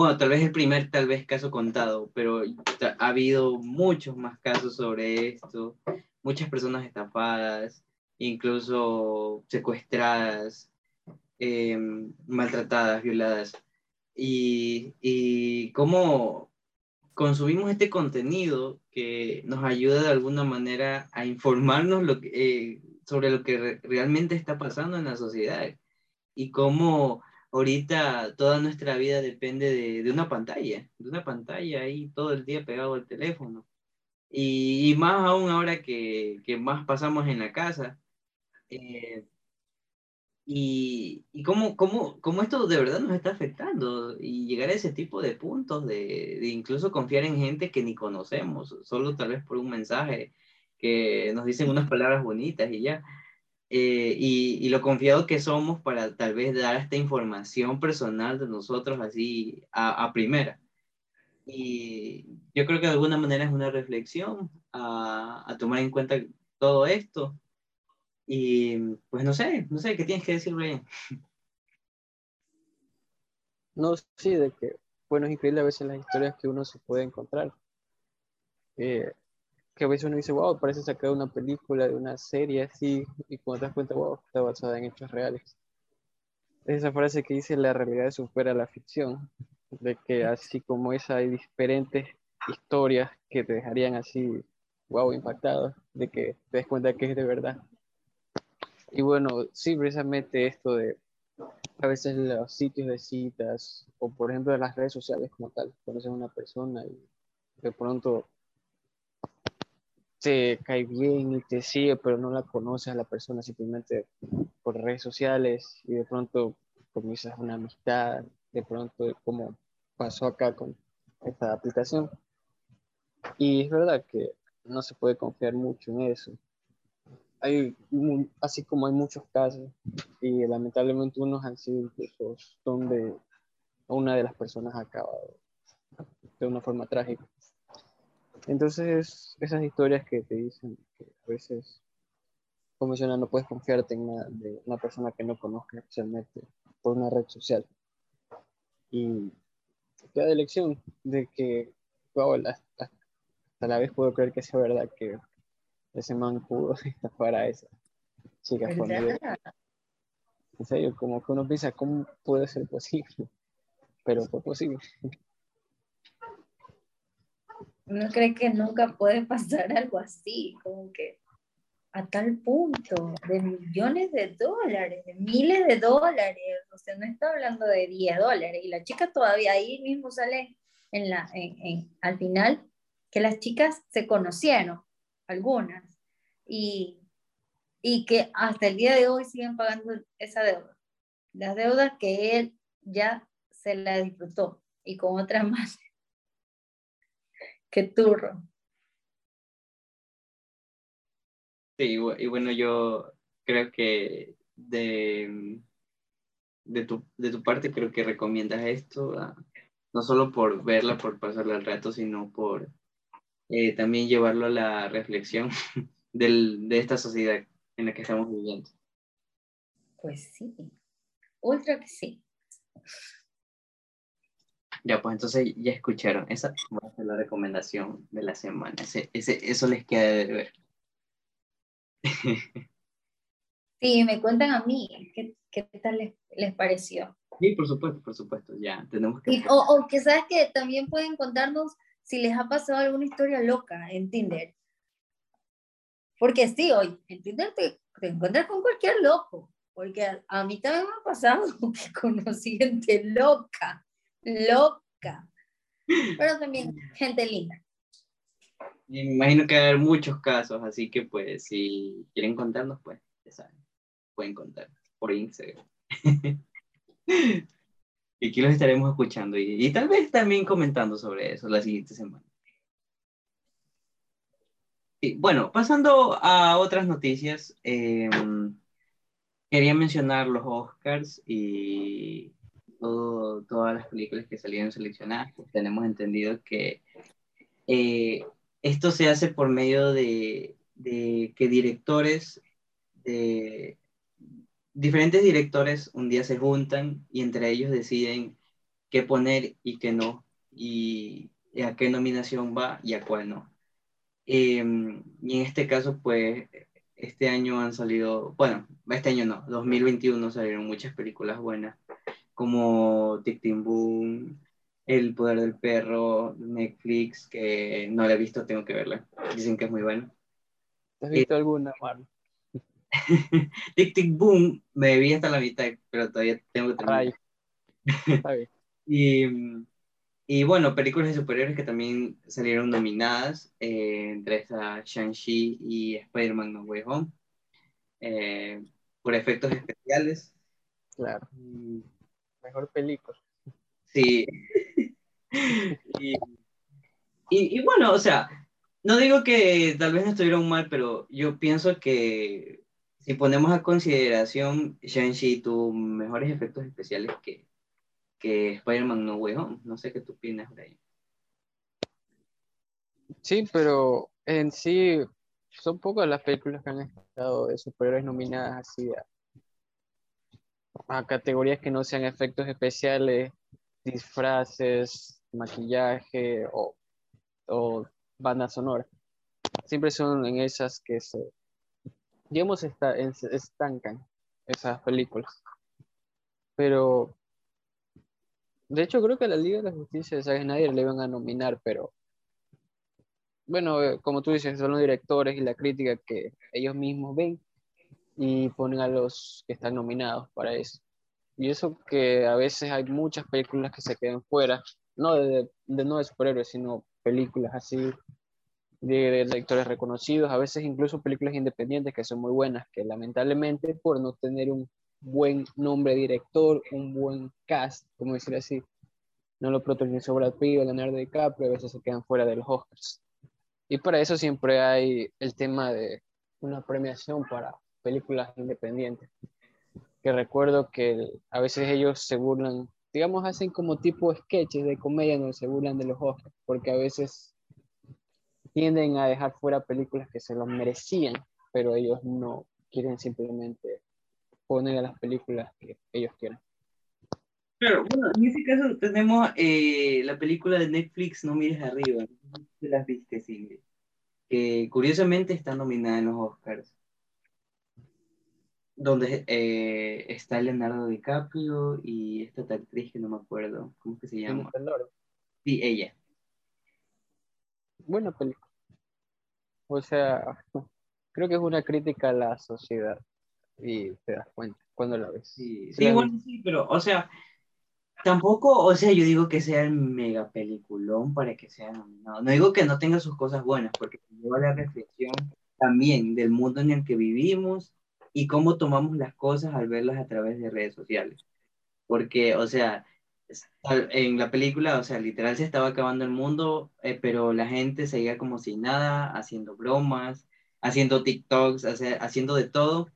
bueno, tal vez el primer, tal vez caso contado, pero ha habido muchos más casos sobre esto, muchas personas estafadas, incluso secuestradas, em, maltratadas, violadas. Y, y cómo consumimos este contenido que nos ayuda de alguna manera a informarnos lo que, eh, sobre lo que realmente está pasando en la sociedad y cómo ahorita toda nuestra vida depende de, de, una pantalla, de una pantalla ahí todo el día pegado al teléfono. Y, y más aún ahora que, que, más pasamos en la casa. Eh, y, y cómo, cómo, cómo, esto de verdad nos está afectando y llegar a ese tipo de puntos de, de incluso confiar en gente que ni conocemos, solo tal vez por un mensaje que nos dicen unas palabras bonitas y ya. Eh, y, y, lo confiado que somos para tal vez dar esta información personal de nosotros así a, a, primera. Y yo creo que de alguna manera es una reflexión a, a, tomar en cuenta todo esto. Y pues no sé, no sé, ¿qué tienes que decir, Brian? No, sí, de que, bueno, es increíble a veces las historias que uno se puede encontrar. Eh, que a veces uno dice, wow, parece sacar una película de una serie así, y cuando te das cuenta, wow, está basada en hechos reales. Es esa frase que dice, la realidad supera la ficción, de que así como esa hay diferentes historias que te dejarían así, wow, impactado, de que te des cuenta que es de verdad. Y bueno, sí, precisamente esto de a veces los sitios de citas, o por ejemplo de las redes sociales como tal, conoces a una persona y de pronto te cae bien y te sigue, pero no la conoces a la persona simplemente por redes sociales y de pronto comienzas una amistad, de pronto como pasó acá con esta aplicación. Y es verdad que no se puede confiar mucho en eso. Hay, así como hay muchos casos, y lamentablemente unos han sido incluso donde una de las personas ha acabado de una forma trágica. Entonces, esas historias que te dicen que a veces, como menciona, no puedes confiarte en una, de una persona que no conozcas especialmente por una red social. Y queda de lección de que, wow, hasta, la vez puedo creer que sea verdad que ese man pudo estafar a esa chica En serio, como que uno piensa, ¿cómo puede ser posible? Pero fue posible uno cree que nunca puede pasar algo así, como que a tal punto, de millones de dólares, de miles de dólares, o sea, no está hablando de 10 dólares, y la chica todavía ahí mismo sale en la, en, al final que las chicas se conocieron, algunas, y, y que hasta el día de hoy siguen pagando esa deuda, las deudas que él ya se la disfrutó, y con otras más Qué turro. Sí, y bueno, yo creo que de, de, tu, de tu parte creo que recomiendas esto, no solo por verla, por pasarle al rato, sino por eh, también llevarlo a la reflexión del, de esta sociedad en la que estamos viviendo. Pues sí, ultra que sí. Ya, pues entonces ya escucharon. Esa va a ser la recomendación de la semana. Ese, ese, eso les queda de ver. Sí, me cuentan a mí qué, qué tal les, les, pareció. Sí, por supuesto, por supuesto. Ya, tenemos que... o, o que sabes que también pueden contarnos si les ha pasado alguna historia loca en Tinder. Porque sí, hoy en Tinder te, te encuentras con cualquier loco. Porque a, a mí también me ha pasado que conocí gente loca, loca. Pero también gente linda. Me imagino que va a haber muchos casos, así que pues si quieren contarnos, pues ya saben, pueden contar por Instagram. y aquí los estaremos escuchando y, tal vez también comentando sobre eso la siguiente semana. Bueno, pasando a otras noticias, eh, quería mencionar los Oscars y todo- todas las películas que salieron seleccionadas. Pues tenemos entendido que eh, esto se hace por medio de, de que directores, de diferentes directores un día se juntan y entre ellos deciden qué poner y qué no, y, a qué nominación va y a cuál no. Em, y en este caso, pues, este año han salido, bueno, este año no, 2021 salieron muchas películas buenas, como Tic Tic Boom, El Poder del Perro, Netflix, que no la he visto, tengo que verla. Dicen que es muy buena. ¿Has visto alguna, Marlon? Tic Tic Boom, me vi hasta la mitad, pero todavía tengo que terminar. Está bien. Y, y bueno, películas de superhéroes que también salieron nominadas, eh, entre estas Shang-Chi y Spider-Man No Way Home, eh, por efectos especiales. Claro. Y- Mejor película. Sí. y, y- y bueno, o sea, no digo que tal vez no estuvieron mal, pero yo pienso que si ponemos a consideración, Shang-Chi tuvo mejores efectos especiales que, que Spider-Man No Way Home. No sé qué tú opinas de ahí. Sí, pero en sí son pocas las películas que han estado de superhéroes nominadas así a, a categorías que no sean efectos especiales, disfraces, maquillaje o, o banda sonora. Siempre son en esas que se, digamos, está, estancan esas películas. Pero, de hecho, creo que a la Liga de la Justicia de Zack Snyder le iban a nominar, pero bueno, eh, como tú dices, son los directores y la crítica que ellos mismos ven y ponen a los que están nominados para eso. Y eso que a veces hay muchas películas que se quedan fuera, no de, de- no de superhéroes, sino películas así de, directores reconocidos, a veces incluso películas independientes que son muy buenas, que lamentablemente por no tener un buen nombre de director, un buen cast, como decir así, no lo protagonizó Brad Pitt o Leonardo DiCaprio, a veces se quedan fuera de los Oscars. Y para eso siempre hay el tema de una premiación para películas independientes. Que recuerdo que a veces ellos se burlan, digamos, hacen como tipo sketches de comedia donde se burlan de los Oscars, porque a veces tienden a dejar fuera películas que se los merecían, pero ellos no quieren simplemente poner a las películas que ellos quieren. Claro, bueno, en ese caso tenemos eh, la película de Netflix No mires arriba. No las viste, Cindy. Que curiosamente está nominada en los Oscars. Donde eh, está Leonardo DiCaprio y esta actriz que no me acuerdo. ¿Cómo es que se llama? Sí, ella. Buena película. O sea, creo que es una crítica a la sociedad y te das cuenta cuando la ves. Sí, Sí, la bueno, sí, pero, o sea, tampoco, o sea, yo digo que sea el mega peliculón para que sea nominado. No digo que no tenga sus cosas buenas, porque lleva la reflexión también del mundo en el que vivimos y cómo tomamos las cosas al verlas a través de redes sociales. Porque, o sea, es- en la película, o sea, literal se estaba acabando el mundo, eh, pero la gente seguía como si nada, haciendo bromas, haciendo TikToks, hace- haciendo de todo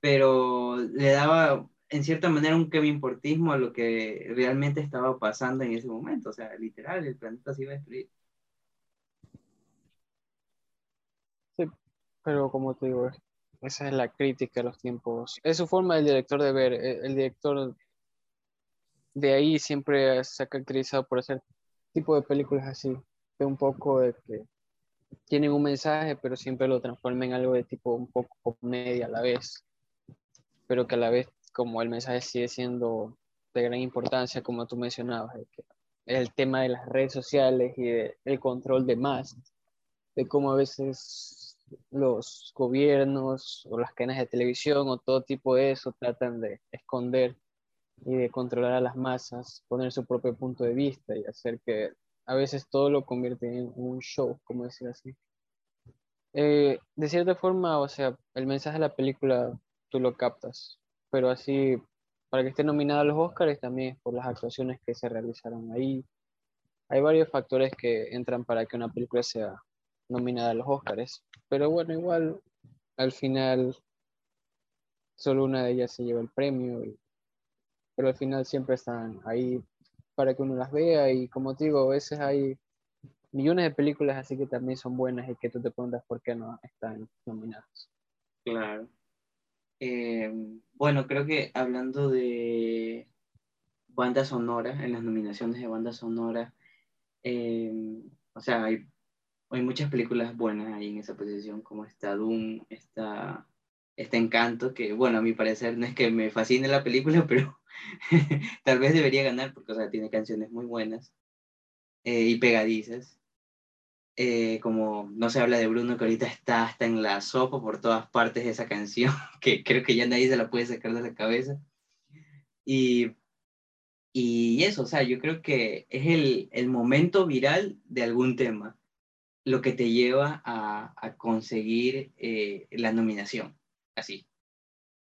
pero le daba en cierta manera un Kevin Portismo a lo que realmente estaba pasando en ese momento. O sea, literal, el planeta se iba a destruir. Sí, pero como te digo, esa es la crítica a los tiempos. Es su forma del director de ver. El, el director de ahí siempre se ha caracterizado por hacer tipo de películas así, de un poco de que tienen un mensaje, pero siempre lo transforman en algo de tipo un poco comedia a la vez, pero que a la vez como el mensaje sigue siendo de gran importancia, como tú mencionabas, el tema de las redes sociales y el control de más, de cómo a veces los gobiernos o las cadenas de televisión o todo tipo de eso tratan de esconder y de controlar a las masas, poner su propio punto de vista y hacer que a veces todo lo convierte en un show, como decir así. Eh, de cierta forma, o sea, el mensaje de la película tú lo captas, pero así, para que esté nominada a los Oscars también por las actuaciones que se realizaron ahí. Hay varios factores que entran para que una película sea nominada a los Oscars, pero bueno, igual al final solo una de ellas se lleva el premio, pero al final siempre están ahí para que uno las vea y como te digo, a veces hay millones de películas así que también son buenas y que tú te preguntas por qué no están nominadas. Claro. Eh, bueno, creo que hablando de banda sonora, en las nominaciones de banda sonora, eh, o sea, hay, hay, muchas películas buenas ahí en esa posición, como está Doom, está, está Encanto, que bueno, a mi parecer no es que me fascine la película, pero Tal vez debería ganar porque, o sea, tiene canciones muy buenas eh, y pegadizas. Eh, como no se habla de Bruno, que ahorita está hasta en la sopa por todas partes esa canción, que creo que ya nadie se la puede sacar de la cabeza. Y, y eso, o sea, yo creo que es el, el momento viral de algún tema lo que te lleva a, conseguir eh, la nominación, así.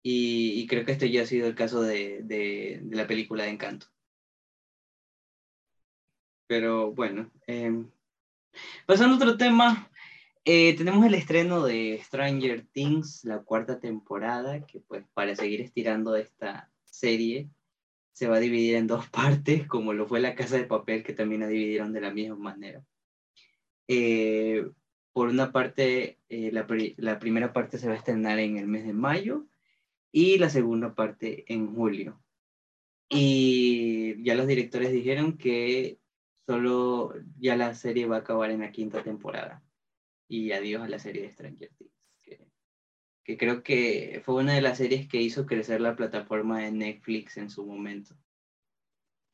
Y, creo que este ya ha sido el caso de, la película de Encanto. Pero bueno, em, pasando a otro tema, eh, tenemos el estreno de Stranger Things, la cuarta temporada, que pues para seguir estirando esta serie se va a dividir en dos partes, como lo fue La Casa de Papel, que también la dividieron de la misma manera. Eh, por una parte, eh, la, primera parte se va a estrenar en el mes de mayo y la segunda parte en julio. Y ya los directores dijeron que solo ya la serie va a acabar en la quinta temporada. Y adiós a la serie de Stranger Things. Que, creo que fue una de las series que hizo crecer la plataforma de Netflix en su momento.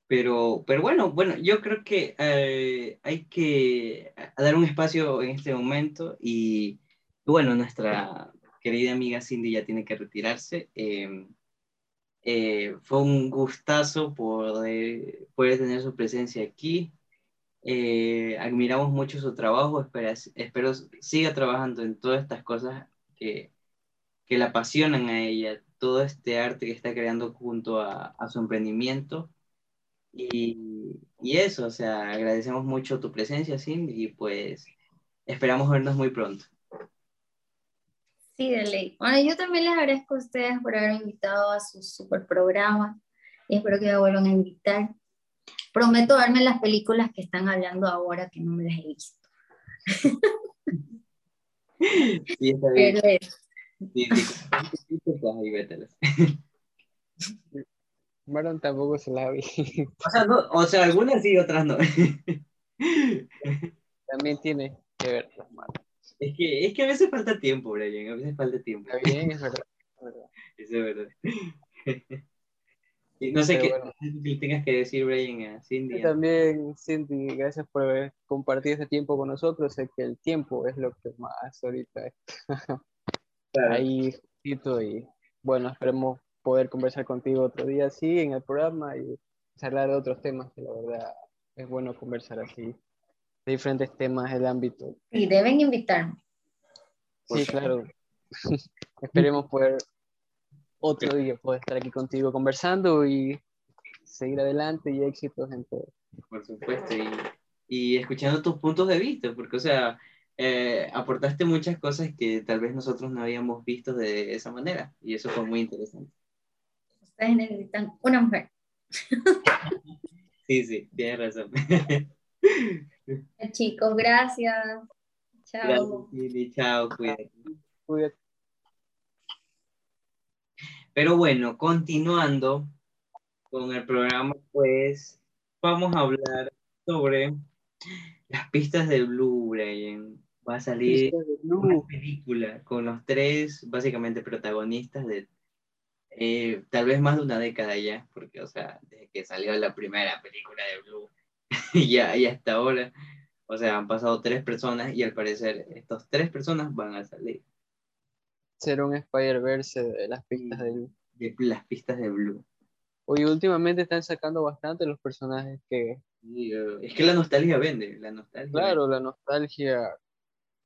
Pero, pero bueno, bueno, yo creo que eh, hay que dar un espacio en este momento y bueno, nuestra querida amiga Cindy ya tiene que retirarse. Em, eh, fue un gustazo poder, poder tener su presencia aquí. Eh, admiramos mucho su trabajo, espero, espero siga trabajando en todas estas cosas que, que la apasionan a ella, todo este arte que está creando junto a, a su emprendimiento. Y, y, eso, o sea, agradecemos mucho tu presencia, Cindy, y pues esperamos vernos muy pronto. Sí, de ley. Bueno, yo también les agradezco a ustedes por haber invitado a su super programa y espero que me vuelvan a invitar. Prometo verme las películas que están hablando ahora que no me las he visto. Sí, está bien. Sí, sí. Maron tampoco se la vi. O sea, no, o sea, algunas sí, otras no. También tiene que ver las manos. Es que, es que a veces falta tiempo, Brian, a veces falta tiempo. Está bien, es verdad. Eso es verdad. no sé qué le tengas que decir, Brian, a Cindy. También, Cindy, gracias por haber compartido este tiempo con nosotros. Sé que el tiempo es lo que más ahorita ahí y bueno, esperemos poder conversar contigo otro día así en el programa y charlar de otros temas que la verdad es bueno conversar así de diferentes temas del ámbito. Y deben invitarme. Sí, claro. Esperemos poder otro día poder estar aquí contigo conversando y seguir adelante y éxitos en todo. Por supuesto, y, y escuchando tus puntos de vista, porque, o sea, eh, aportaste muchas cosas que tal vez nosotros no habíamos visto de esa manera, y eso fue muy interesante. Ustedes necesitan una mujer. Sí, sí, tienes razón. Chicos, gracias. Chao. Gracias, Chao, cuídate. Pero bueno, continuando con el programa, pues vamos a hablar sobre las pistas de Blue, Brian. Va a salir una película con los tres, básicamente, protagonistas de eh, tal vez más de una década ya, porque, o sea, desde que salió la primera película de Blue, ya, y hasta ahora, O sea, han pasado tres personas y al parecer estas tres personas van a salir. Será un Spider-Verse de las pistas de Blue. De las pistas de Blue. Oye, últimamente están sacando bastante los personajes que... eh, es que la nostalgia vende, la nostalgia. Claro, la nostalgia.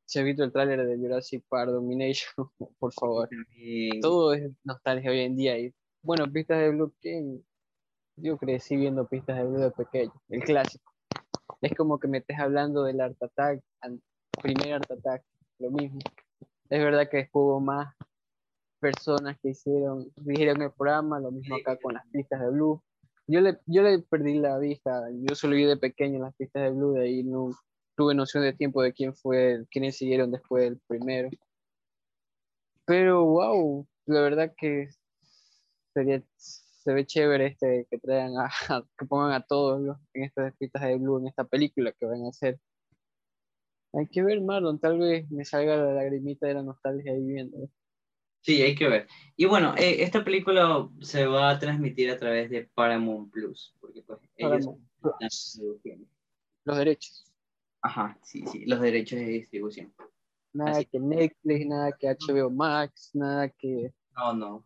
Si has visto el tráiler de Jurassic Park Domination, por favor. También- Todo es nostalgia hoy en día. Y bueno, pistas de Blue, ¿quién? Yo crecí viendo pistas de Blue de pequeño, el clásico. Es como que me estés hablando del Art Attack, primer Art Attack, lo mismo. Es verdad que hubo más personas que hicieron, dirigieron el programa, lo mismo acá con las pistas de Blue. Yo le, yo le perdí la vista, yo solo vi de pequeño las pistas de Blue, de ahí no tuve noción de tiempo de quién fue, quiénes siguieron después del primero. Pero wow, la verdad que sería, se ve chévere este que traigan a, que pongan a todos los, en estas pistas de Blue en esta película que van a hacer. Hay que ver, Marlon, tal vez me salga la lagrimita de la nostalgia ahí viendo. Sí, hay que ver. Y bueno, eh, esta película se va a transmitir a través de Paramount Plus, porque pues ellos Paramount. Los derechos. Ajá, sí, sí, los derechos de distribución. Nada Así. que Netflix, nada que HBO Max, nada que, No, no.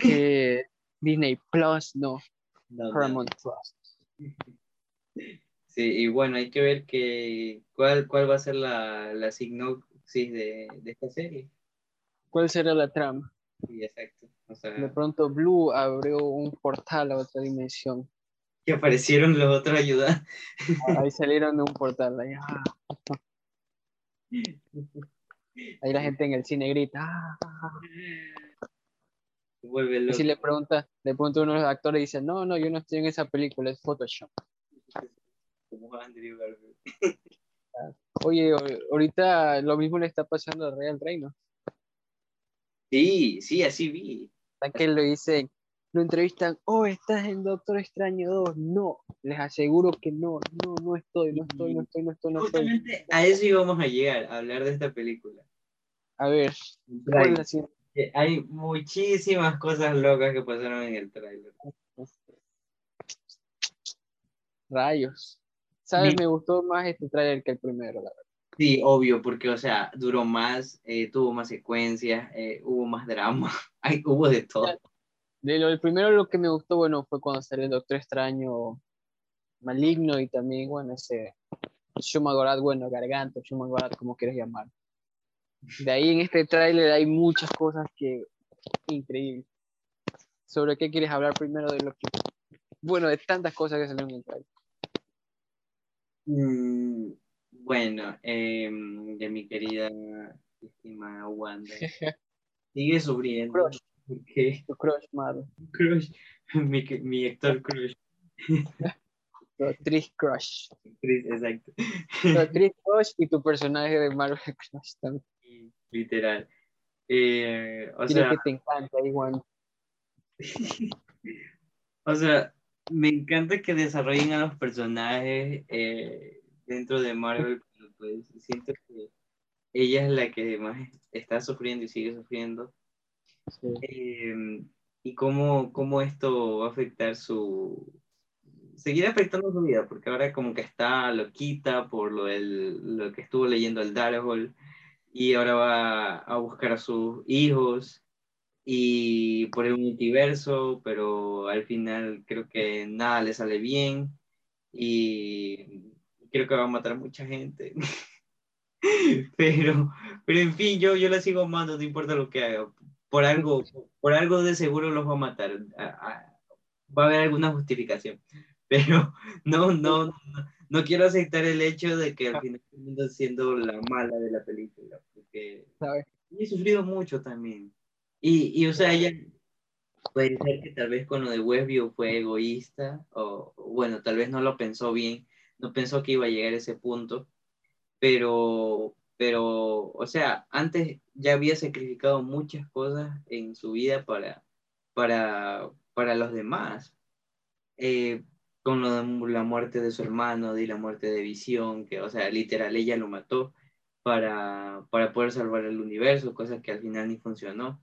que Disney Plus, no, no, no. Paramount Plus. Sí, y bueno, hay que ver que, cuál, cuál va a ser la, la sinopsis de, de esta serie. ¿Cuál será la trama? Sí, exacto. O De pronto Blue abrió un portal a otra dimensión. Que aparecieron los otros ayudantes. Ahí salieron de un portal. Ahí, ah. Ahí la gente en el cine grita. ah. Vuelve Y si le pregunta, le pregunta a uno de los actores y dice, no, no, yo no estoy en esa película, es Photoshop. Como Andrew Garfield. Oye, ahorita lo mismo le está pasando a Real Reino. Sí, sí, así vi. Que lo dicen, lo entrevistan, oh, estás en Doctor Extraño 2. No, les aseguro que no, no, no estoy, no estoy, no estoy, no estoy, no estoy. Justamente a eso íbamos a llegar, a hablar de esta película. A ver, Hay muchísimas cosas locas que pasaron en el tráiler. Rayos. ¿Sabes? Mi- Me gustó más este tráiler que el primero, la verdad. Sí, obvio, porque, o sea, duró más, eh, tuvo más secuencias, eh, hubo más drama, Ay, hubo de todo. De lo, el primero lo que me gustó, bueno, fue cuando salió el Doctor Extraño maligno y también, bueno, ese Shumagorat, bueno, Garganta, Shumagorat, como quieras llamar. De ahí en este tráiler hay muchas cosas que increíbles. ¿Sobre qué quieres hablar primero de lo que... Bueno, de tantas cosas que salieron en el tráiler. Mm, bueno, em, de mi querida, estimada Wanda, sigue sufriendo. Crush. Tu crush, Marvel. Crush, mi, mi Héctor Crush, Tu actriz crush. Exacto. Tu actriz crush y tu personaje de Marvel crush también. Literal. Eh, o Quiero sea, que te encanta, igual. o sea, me encanta que desarrollen a los personajes eh, dentro de Marvel, pero pues siento que ella es la que más está sufriendo y sigue sufriendo. Sí. Eh, y cómo, cómo esto va a afectar su... Seguir afectando su vida, porque ahora como que está loquita por lo, del, lo que estuvo leyendo el Darkhold y ahora va a buscar a sus hijos y por el multiverso, pero al final creo que nada le sale bien y creo que va a matar a mucha gente. pero, pero en fin, yo, yo la sigo amando, no importa lo que haga. Por algo, por algo de seguro los va a matar. Va a haber alguna justificación. Pero no, no, no, no quiero aceptar el hecho de que al final termino siendo la mala de la película. Porque he sufrido mucho también. Y, y o sea, ella puede ser que tal vez con lo de Westview fue egoísta, o bueno, tal vez no lo pensó bien, no pensó que iba a llegar a ese punto, pero, pero, o sea, antes ya había sacrificado muchas cosas en su vida para, para, para los demás. Eh, con lo de la muerte de su hermano, y la muerte de Visión, que, o sea, literal, ella lo mató para, para poder salvar el universo, cosa que al final ni funcionó.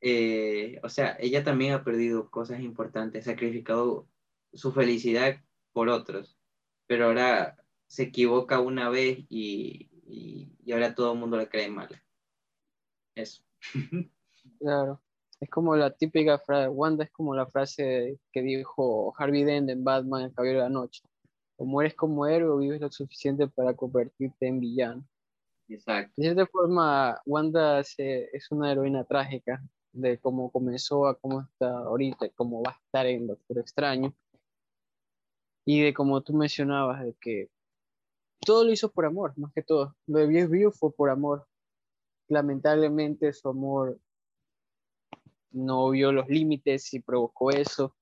Eh, o sea, ella también ha perdido cosas importantes, sacrificado su felicidad por otros, pero ahora se equivoca una vez y, y, ahora todo el mundo le cree mal. Eso. Claro. Es como la típica frase, Wanda es como la frase que dijo Harvey Dent en Batman, El Caballero de la Noche. O mueres como héroe o vives lo suficiente para convertirte en villano. Exacto. De cierta forma, Wanda es una heroína trágica de cómo comenzó a cómo está ahorita, cómo va a estar en Doctor Extraño. Y de como tú mencionabas, de que todo lo hizo por amor, más que todo. Lo de View fue por amor. Lamentablemente su amor no vio los límites y provocó eso.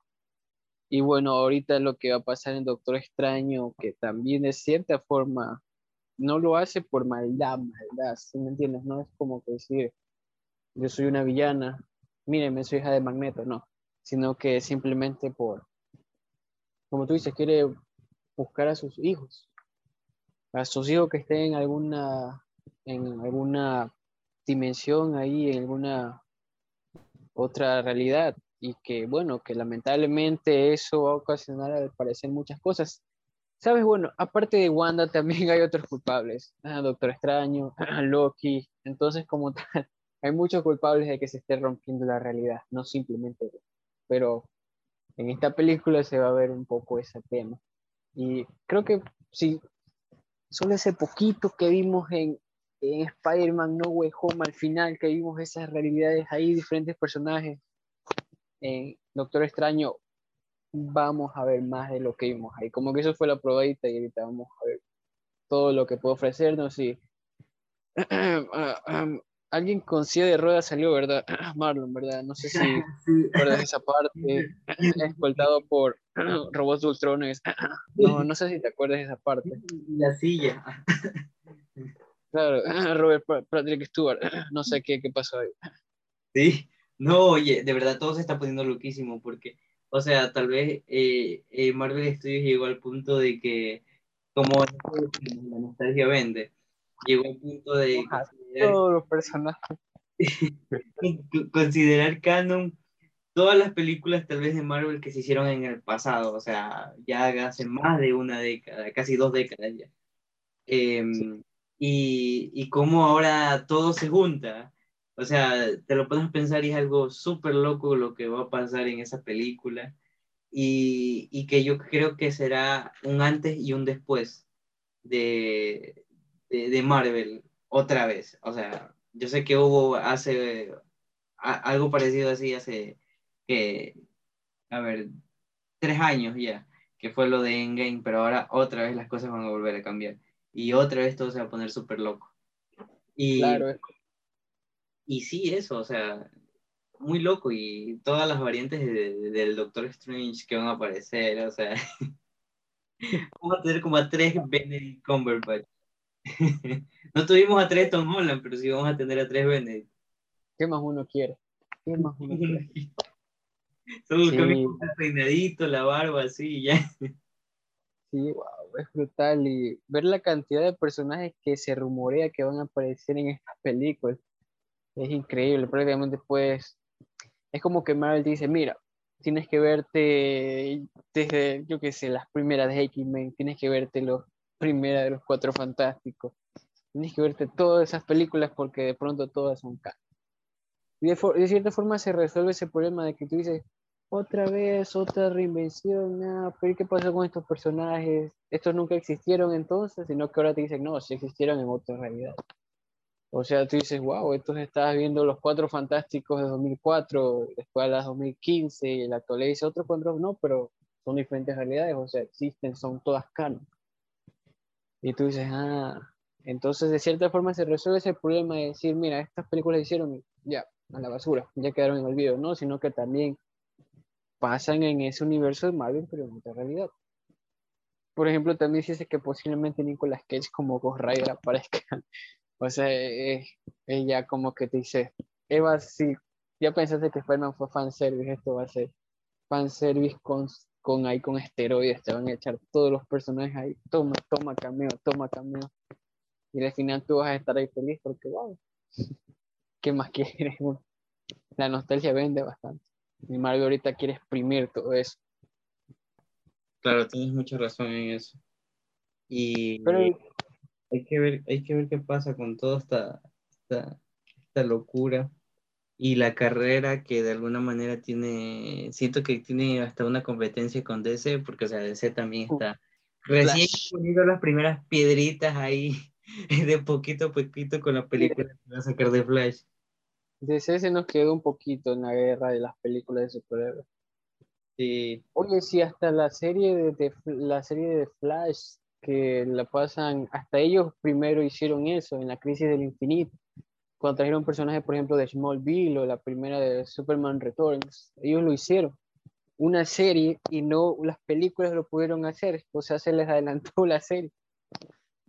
Y bueno, ahorita lo que va a pasar en Doctor Extraño, que también de cierta forma no lo hace por maldad, maldad, ¿sí me entiendes? No es como que decir, yo soy una villana, mírenme, soy hija de Magneto, no, sino que simplemente por, como tú dices, quiere buscar a sus hijos, a que estén en alguna, en alguna dimensión ahí, en alguna otra realidad, y que bueno, que lamentablemente eso va a ocasionar al parecer muchas cosas. Sabes, bueno, aparte de Wanda también hay otros culpables, Doctor Extraño, Loki, entonces como tal, hay muchos culpables de que se esté rompiendo la realidad, no simplemente, pero en esta película se va a ver un poco ese tema. Y creo que sí, solo ese poquito que vimos en, en Spider-Man No Way Home al final, que vimos esas realidades ahí, diferentes personajes, en Doctor Extraño, vamos a ver más de lo que vimos ahí. Como que eso fue la probadita y ahorita vamos a ver todo lo que puede ofrecernos y alguien con silla de ruedas salió, ¿verdad? Marlon, ¿verdad? No sé si recuerdas esa parte, escoltado por robots ultrones. No, no sé si te acuerdas de esa parte. La silla. Claro, Robert Patrick Stewart, no sé qué, qué pasó ahí. Sí, no, oye, de verdad todo se está poniendo loquísimo porque, o sea, tal vez eh, eh, Marvel Studios llegó al punto de que, como la nostalgia vende, llegó al punto de todos los personajes. considerar canon todas las películas tal vez de Marvel que se hicieron en el pasado, o sea, ya hace más de una década, casi dos décadas ya. Em, y, y cómo ahora todo se junta. O sea, te lo puedes pensar y es algo súper loco lo que va a pasar en esa película. Y, y, que yo creo que será un antes y un después de, de, de Marvel otra vez. O sea, yo sé que hubo hace algo parecido así hace que, a ver, tres años ya, que fue lo de Endgame, pero ahora otra vez las cosas van a volver a cambiar. Y otra vez todo se va a poner súper loco. Y, claro. y sí, eso, o sea, muy loco. Y todas las variantes del Doctor Strange que van a aparecer, o sea, vamos a tener como a tres Benedict Cumberbatch. no tuvimos a tres Tom Holland, pero sí vamos a tener a tres Benedict. ¿Qué más uno quiere? ¿Qué más uno quiere? Solo sí. el peinadito, la barba, así, ya. Sí, wow, es brutal. Y ver la cantidad de personajes que se rumorea que van a aparecer en estas películas es increíble. Prácticamente, pues, es como que Marvel dice: Mira, tienes que verte desde, yo qué sé, las primeras de X-Men, tienes que verte los primera de los cuatro fantásticos. Tienes que verte todas esas películas porque de pronto todas son caras. Y de, cierta forma se resuelve ese problema de que tú dices, otra vez, otra reinvención, ah, pero ¿qué pasó con estos personajes? Estos nunca existieron entonces, sino que ahora te dicen, no, sí existieron en otra realidad. O sea, tú dices, wow, entonces estabas viendo los cuatro fantásticos de 2004, después las 2015, y la actualidad dice otros cuatro, no, pero son diferentes realidades, o sea, existen, son todas canon. Y tú dices, ah, entonces de cierta forma se resuelve ese problema de decir, mira, estas películas hicieron ya a la basura, ya quedaron en olvido, no, sino que también pasan en ese universo de Marvel, pero en otra realidad. Por ejemplo, también dice que posiblemente Nicolas Cage como Ghost Rider aparezca. o sea, ella como que te dice, Eva, si ya pensaste que Spider-Man fue fanservice, esto va a ser fanservice con con ahí con esteroides, te van a echar todos los personajes ahí, toma, toma cameo, toma cameo. Y al final tú vas a estar ahí feliz porque, wow, ¿qué más quieres? La nostalgia vende bastante. Y Mario ahorita quiere exprimir todo eso. Claro, tienes mucha razón en eso. Y Pero hay que ver, hay que ver qué pasa con toda esta, esta, esta locura y la carrera que de alguna manera tiene, siento que tiene hasta una competencia con DC, porque o sea, DC también está recién poniendo las primeras piedritas ahí de poquito a poquito con la película que va a sacar de Flash. DC se nos quedó un poquito en la guerra de las películas de superhéroes. Sí, Oye, sí, hasta la serie de, de- la serie de Flash que la pasan, hasta ellos primero hicieron eso en la crisis del infinito. Cuando trajeron personajes, por ejemplo, de Smallville o la primera de Superman Returns, ellos lo hicieron. Una serie y no las películas lo pudieron hacer, o sea, se les adelantó la serie.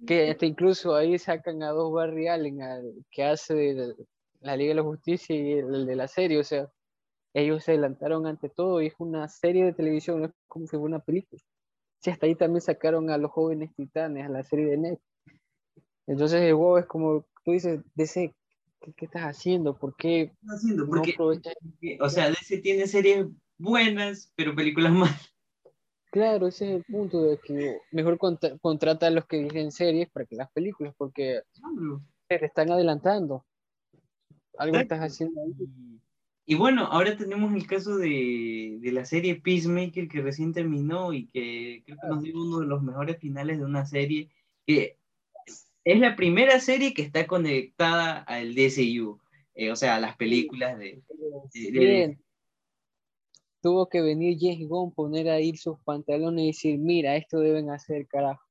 Que hasta incluso ahí sacan a dos Barry Allen, al que hace de la Liga de la Justicia y el de la serie, o sea, ellos se adelantaron ante todo y es una serie de televisión, no es como si fuera una película. Sí, hasta ahí también sacaron a los jóvenes titanes, a la serie de Net. Entonces el juego es como, tú dices, DC, ¿qué, qué estás haciendo? ¿Por qué ¿qué haciendo? Porque, aprovechas? o sea, DC tiene series buenas, pero películas malas. Claro, ese es el punto de que mejor contra- contrata a los que dirigen series para que las películas, porque se le están adelantando. Algo estás haciendo ahí. Y, bueno, ahora tenemos el caso de, de la serie Peacemaker que recién terminó y que creo que nos dio uno de los mejores finales de una serie que es la primera serie que está conectada al DCU, eh, o sea, a las películas de... de- de- Bien. Tuvo que venir James Gunn, poner ahí sus pantalones y decir, mira, esto deben hacer, carajo.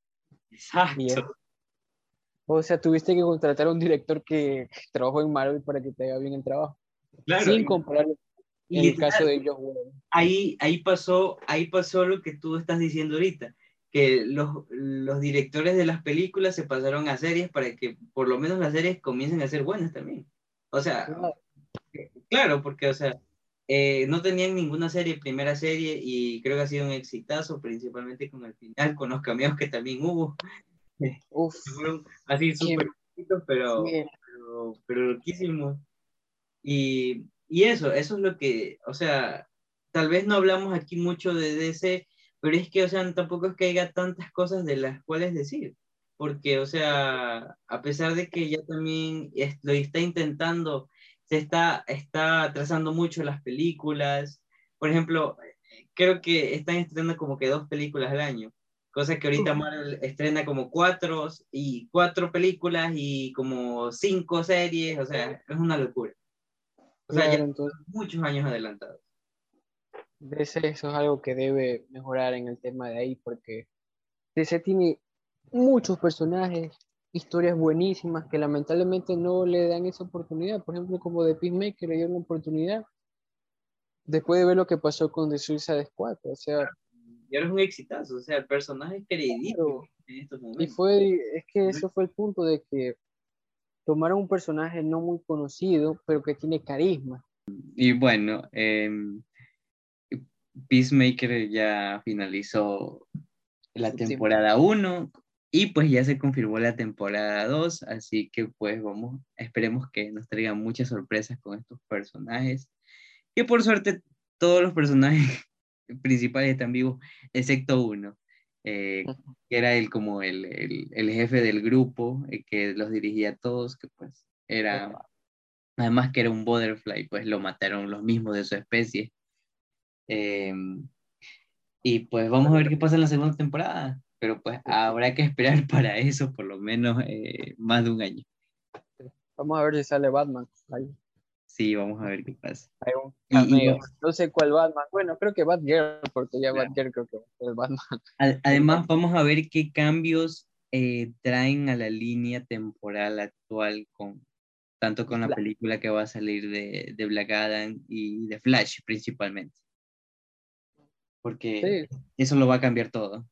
Exacto. O sea, tuviste que contratar a un director que trabajó en Marvel para que te haga bien el trabajo. Claro, Sin y- comparar y en el literal, caso de Whedon. ahí, ahí, pasó, ahí pasó lo que tú estás diciendo ahorita, que los, los directores de las películas se pasaron a series para que por lo menos las series comiencen a ser buenas también. O sea, Claro. claro, porque, o sea, eh, no tenían ninguna serie, primera serie, y creo que ha sido un exitazo, principalmente con el final, con los cameos que también hubo. Uf, Fueron así súper pero, pero, pero loquísimos. Y, y eso, eso es lo que, o sea, tal vez no hablamos aquí mucho de DC, pero es que, o sea, tampoco es que haya tantas cosas de las cuales decir, porque, o sea, a pesar de que ya también es- lo está intentando, se está, está trazando mucho las películas, por ejemplo, creo que están estrenando como que dos películas al año, cosa que ahorita Marvel estrena como cuatro y cuatro películas y como cinco series, o sea, es una locura. O sea, Claro, ya entonces, muchos años adelantados. DC eso es algo que debe mejorar en el tema de ahí, porque DC tiene muchos personajes, historias buenísimas que lamentablemente no le dan esa oportunidad. Por ejemplo, como de Peacemaker le dieron la oportunidad después de ver lo que pasó con The Suicide Squad. O sea, Y ahora es un exitazo, o sea, el personaje es queridito Claro. en estos y momentos. fue, es que eso fue el punto de que tomaron un personaje no muy conocido, pero que tiene carisma. Y bueno, em, Peacemaker ya finalizó la Su temporada 1 y pues ya se confirmó la temporada 2, así que pues vamos, esperemos que nos traigan muchas sorpresas con estos personajes, que por suerte todos los personajes principales están vivos, excepto uno, eh, que era el como el, el, el jefe del grupo, eh, que los dirigía a todos, que pues era, además que era un butterfly, pues lo mataron los mismos de su especie. Em, y pues vamos a ver qué pasa en la segunda temporada, pero pues habrá que esperar para eso por lo menos eh, más de un año. Vamos a ver si sale Batman. Ahí, Sí, vamos a ver qué pasa. hay un cameo. no sé cuál Batman. Bueno, creo que Batgirl, porque ya Claro. Batgirl creo que el Batman. Además, vamos a ver qué cambios eh, traen a la línea temporal actual, con, tanto con la película que va a salir de, de Black Adam y de Flash principalmente. Porque Sí, eso lo va a cambiar todo.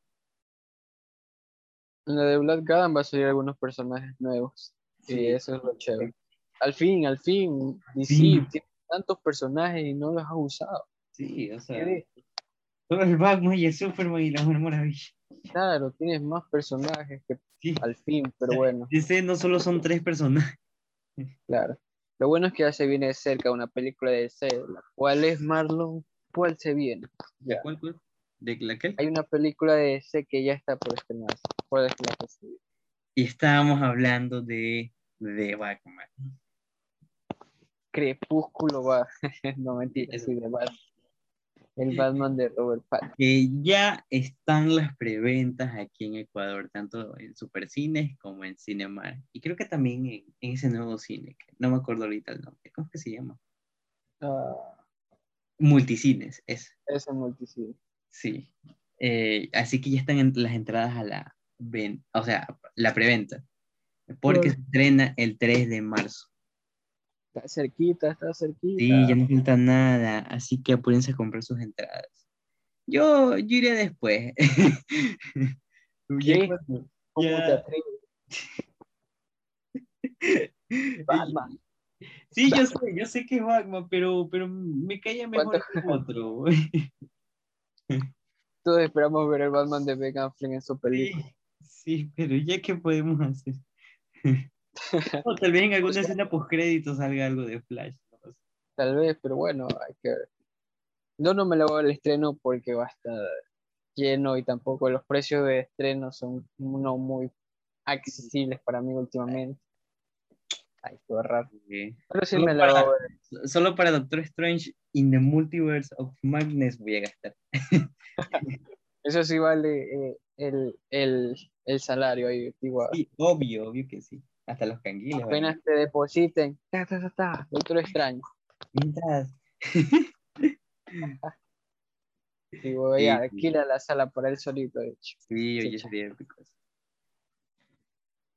en la de Black Adam va a salir algunos personajes nuevos. Sí. Y eso es lo chévere. Al fin, al fin, DC Sí. tiene tantos personajes y no los ha usado. Sí, o sea, ¿Qué todo el Batman y el Superman y la Mujer Maravilla. Claro, tienes más personajes que Sí. al fin, pero bueno, DC no solo son tres personajes. claro. Lo bueno es que ya se viene cerca una película de DC, la cual es Marlon, ¿cuál se viene? ¿De cuál, cuál? ¿De la qué? Hay una película de DC que ya está por estrenarse. ¿Cuál es la que sigue? Y estábamos hablando de, de Batman. Crepúsculo va. no mentira, Eso. sí, de Batman. El Batman de Robert Pattinson. Que ya están las preventas aquí en Ecuador, tanto en Supercines como en Cinemar. Y creo que también en, en ese nuevo cine, que no me acuerdo ahorita el nombre. ¿Cómo es que se llama? Ah, Multicines, es. ese multicine. Sí. Eh, así que ya están en- las entradas a la venta, o sea, la preventa. Porque se estrena el 3 de marzo. Está cerquita, está cerquita. Sí, ya no falta nada, así que apúrense a comprar sus entradas. Yo, yo iré después. ¿Qué? ¿Cómo ya- te atreves? Batman. Sí, yo sé, yo sé que es Batman, pero, pero me caía mejor que otro. Todos esperamos ver el Batman de Ben Affleck en su Sí, película. sí, pero ya qué podemos hacer. O tal vez en alguna Pues, escena post crédito salga algo de Flash. no sé. Tal vez, pero bueno, hay que ver. Yo no me lo voy al estreno porque va a estar lleno y tampoco los precios de estreno son no muy accesibles para mí últimamente. Hay que ahorrar. Eh, Pero sí Solo me para-. Solo para Doctor Strange in the Multiverse of Madness voy a gastar. Eso sí vale eh, el, el, el salario ahí, igual. Sí, obvio, obvio que sí. Hasta los canguiles. Apenas te depositen, ta, ta, ta, ta, Doctor Extraño. Mientras. Sí, ya, sí. alquila la sala para él solito, de hecho. Sí, oye, sería épico.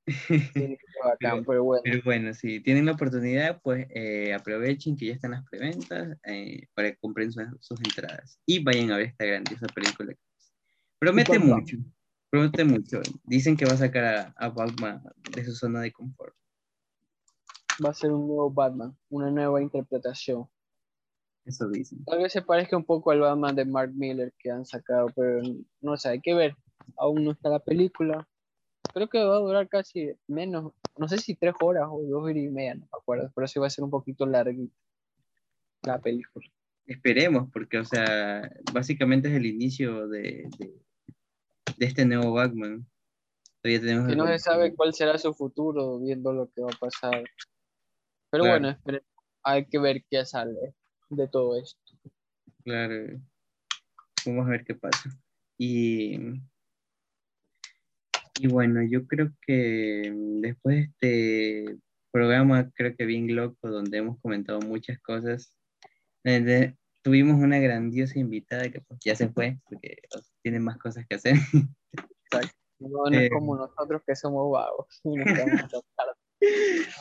Sí, bacán, pero bueno. Pero bueno, si tienen la oportunidad, pues eh, aprovechen que ya están las preventas eh, para que compren sus, sus entradas y vayan a ver esta grandiosa película. Promete mucho, promete mucho. Dicen que va a sacar a, a Batman de su zona de confort. Va a ser un nuevo Batman, una nueva interpretación. Eso dicen. Tal vez se parezca un poco al Batman de Mark Miller que han sacado, pero no sé, hay que ver. Aún no está la película. Creo que va a durar casi menos, no sé si tres horas o dos horas y media, no me acuerdo, pero sí va a ser un poquito larguita la película. Esperemos, porque, o sea, básicamente es el inicio de, de, de este nuevo Batman. Todavía tenemos Que no se sabe cuál será su futuro viendo lo que va a pasar. Pero Claro. bueno, espere- hay que ver qué sale de todo esto. Claro. Vamos a ver qué pasa. Y, y bueno, yo creo que después de este programa, creo que bien loco, donde hemos comentado muchas cosas, eh, tuvimos una grandiosa invitada que pues, ya se fue, porque tiene más cosas que hacer. No, no Eh. es como nosotros que somos vagos.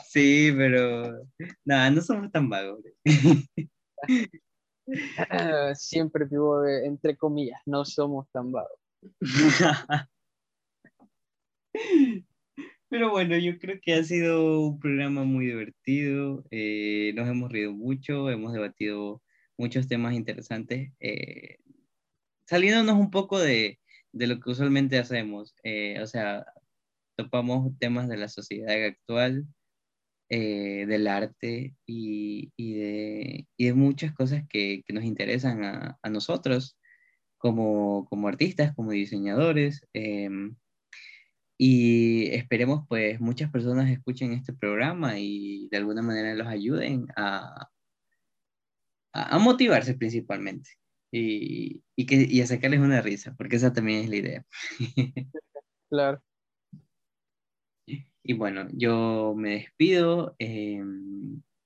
Sí, pero nada, no somos tan vagos. Siempre vivo entre comillas, no somos tan vagos. Pero bueno, yo creo que ha sido un programa muy divertido, eh, nos hemos reído mucho, hemos debatido muchos temas interesantes, eh, saliéndonos un poco de, de lo que usualmente hacemos, eh, o sea, topamos temas de la sociedad actual, eh, del arte y, y de, y de muchas cosas que, que nos interesan a, a nosotros como, como artistas, como diseñadores. em, y esperemos pues muchas personas escuchen este programa y de alguna manera los ayuden a, a, a motivarse principalmente y, y, que, y a sacarles una risa, porque esa también es la idea. Claro. Y bueno, yo me despido. eh,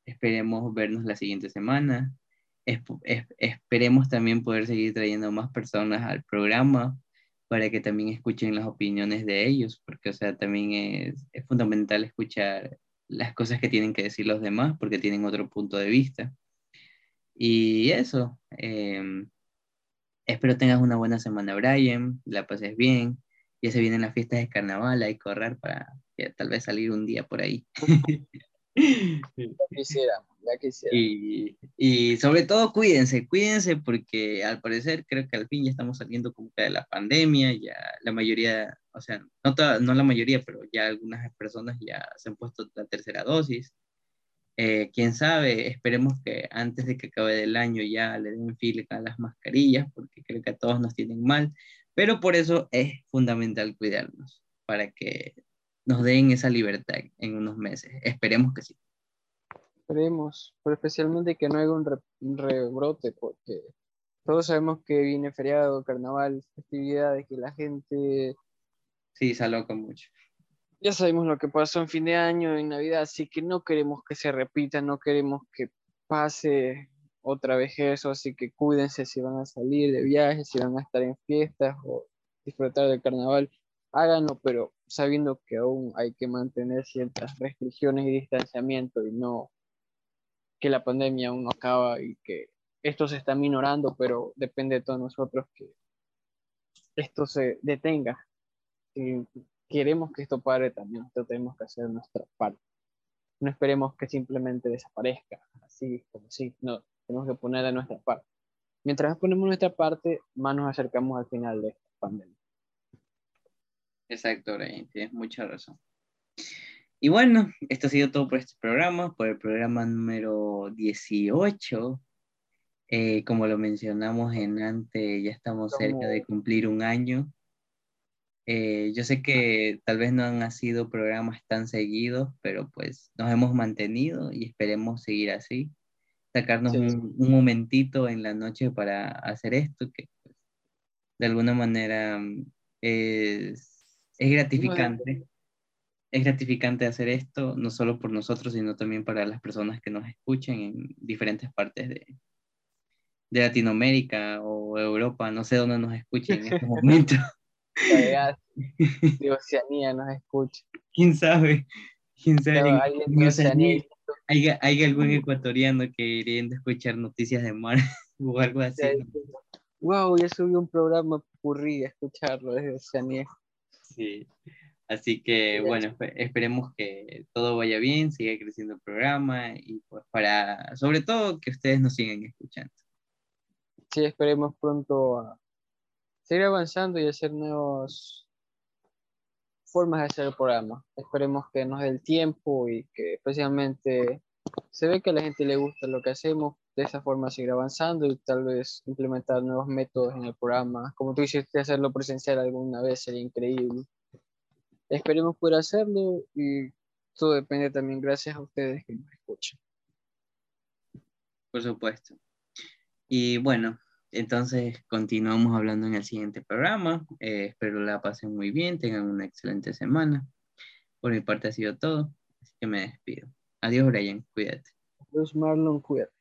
esperemos vernos la siguiente semana. Esp- es- esperemos también poder seguir trayendo más personas al programa para que también escuchen las opiniones de ellos, porque, o sea, también es, es fundamental escuchar las cosas que tienen que decir los demás, porque tienen otro punto de vista. Y eso. eh, espero tengas una buena semana, Brian, la pases bien. Ya se vienen las fiestas de carnaval, hay que correr para tal vez salir un día por ahí. Ya quisiéramos, ya quisiéramos. y, y sobre todo cuídense, cuídense porque al parecer creo que al fin ya estamos saliendo como que de la pandemia, ya la mayoría, o sea, no, toda- no la mayoría, pero ya algunas personas ya se han puesto la tercera dosis. Eh, quién sabe, esperemos que antes de que acabe el año ya le den fila a las mascarillas, porque creo que a todos nos tienen mal, pero por eso es fundamental cuidarnos. para que nos den esa libertad en unos meses. Esperemos que sí. Esperemos, pero especialmente que no haya un, rebrote, porque todos sabemos que viene feriado, carnaval, festividades, que la gente... Sí, se aloca mucho. Ya sabemos lo que pasó en fin de año, en Navidad, así que no queremos que se repita, no queremos que pase otra vez eso, así que cuídense si van a salir de viaje, si van a estar en fiestas o disfrutar del carnaval, háganlo, pero sabiendo que aún hay que mantener ciertas restricciones y distanciamiento y no que la pandemia aún no acaba y que esto se está minorando, pero depende de todos nosotros que esto se detenga. Queremos que esto pare, también nosotros tenemos que hacer nuestra parte. No esperemos que simplemente desaparezca, así como si, no, tenemos que poner de nuestra parte. Mientras ponemos nuestra parte, más nos acercamos al final de esta pandemia. Exacto, Brian, tienes mucha razón. Y bueno, esto ha sido todo por este programa, por el programa número 18. Eh, como lo mencionamos en antes, ya estamos cerca de cumplir un año. Eh, yo sé que tal vez no han sido programas tan seguidos, pero pues nos hemos mantenido y esperemos seguir así sacarnos un, momentito en la noche para hacer esto, que pues, de alguna manera mm, es, es gratificante. Es gratificante hacer esto, no solo por nosotros, sino también para las personas que nos escuchen en diferentes partes de, de Latinoamérica o Europa, no sé dónde nos escuchen en este momento. de Oceanía nos escucha. ¿Quién sabe? ¿Quién sabe? Oceanía hay, algún ecuatoriano que iría a escuchar noticias de mar o algo así. Wow, ya subí un programa currí a escucharlo desde Oceanía. Sí, así que bueno, esperemos que todo vaya bien, siga creciendo el programa y pues para, sobre todo, que ustedes nos sigan escuchando. Sí, esperemos pronto a seguir avanzando y hacer nuevos formas de hacer el programa. Esperemos que nos dé el tiempo y que especialmente se ve que a la gente le gusta lo que hacemos, de esa forma seguir avanzando y tal vez implementar nuevos métodos en el programa. Como tú hiciste hacerlo presencial alguna vez, sería increíble. Esperemos poder hacerlo y todo depende también gracias a ustedes que nos escuchan. Por supuesto. Y bueno, entonces, continuamos hablando en el siguiente programa. Eh, espero la pasen muy bien, tengan una excelente semana. Por mi parte ha sido todo, así que me despido. Adiós, Brian, cuídate. Adiós, Marlon, cuídate.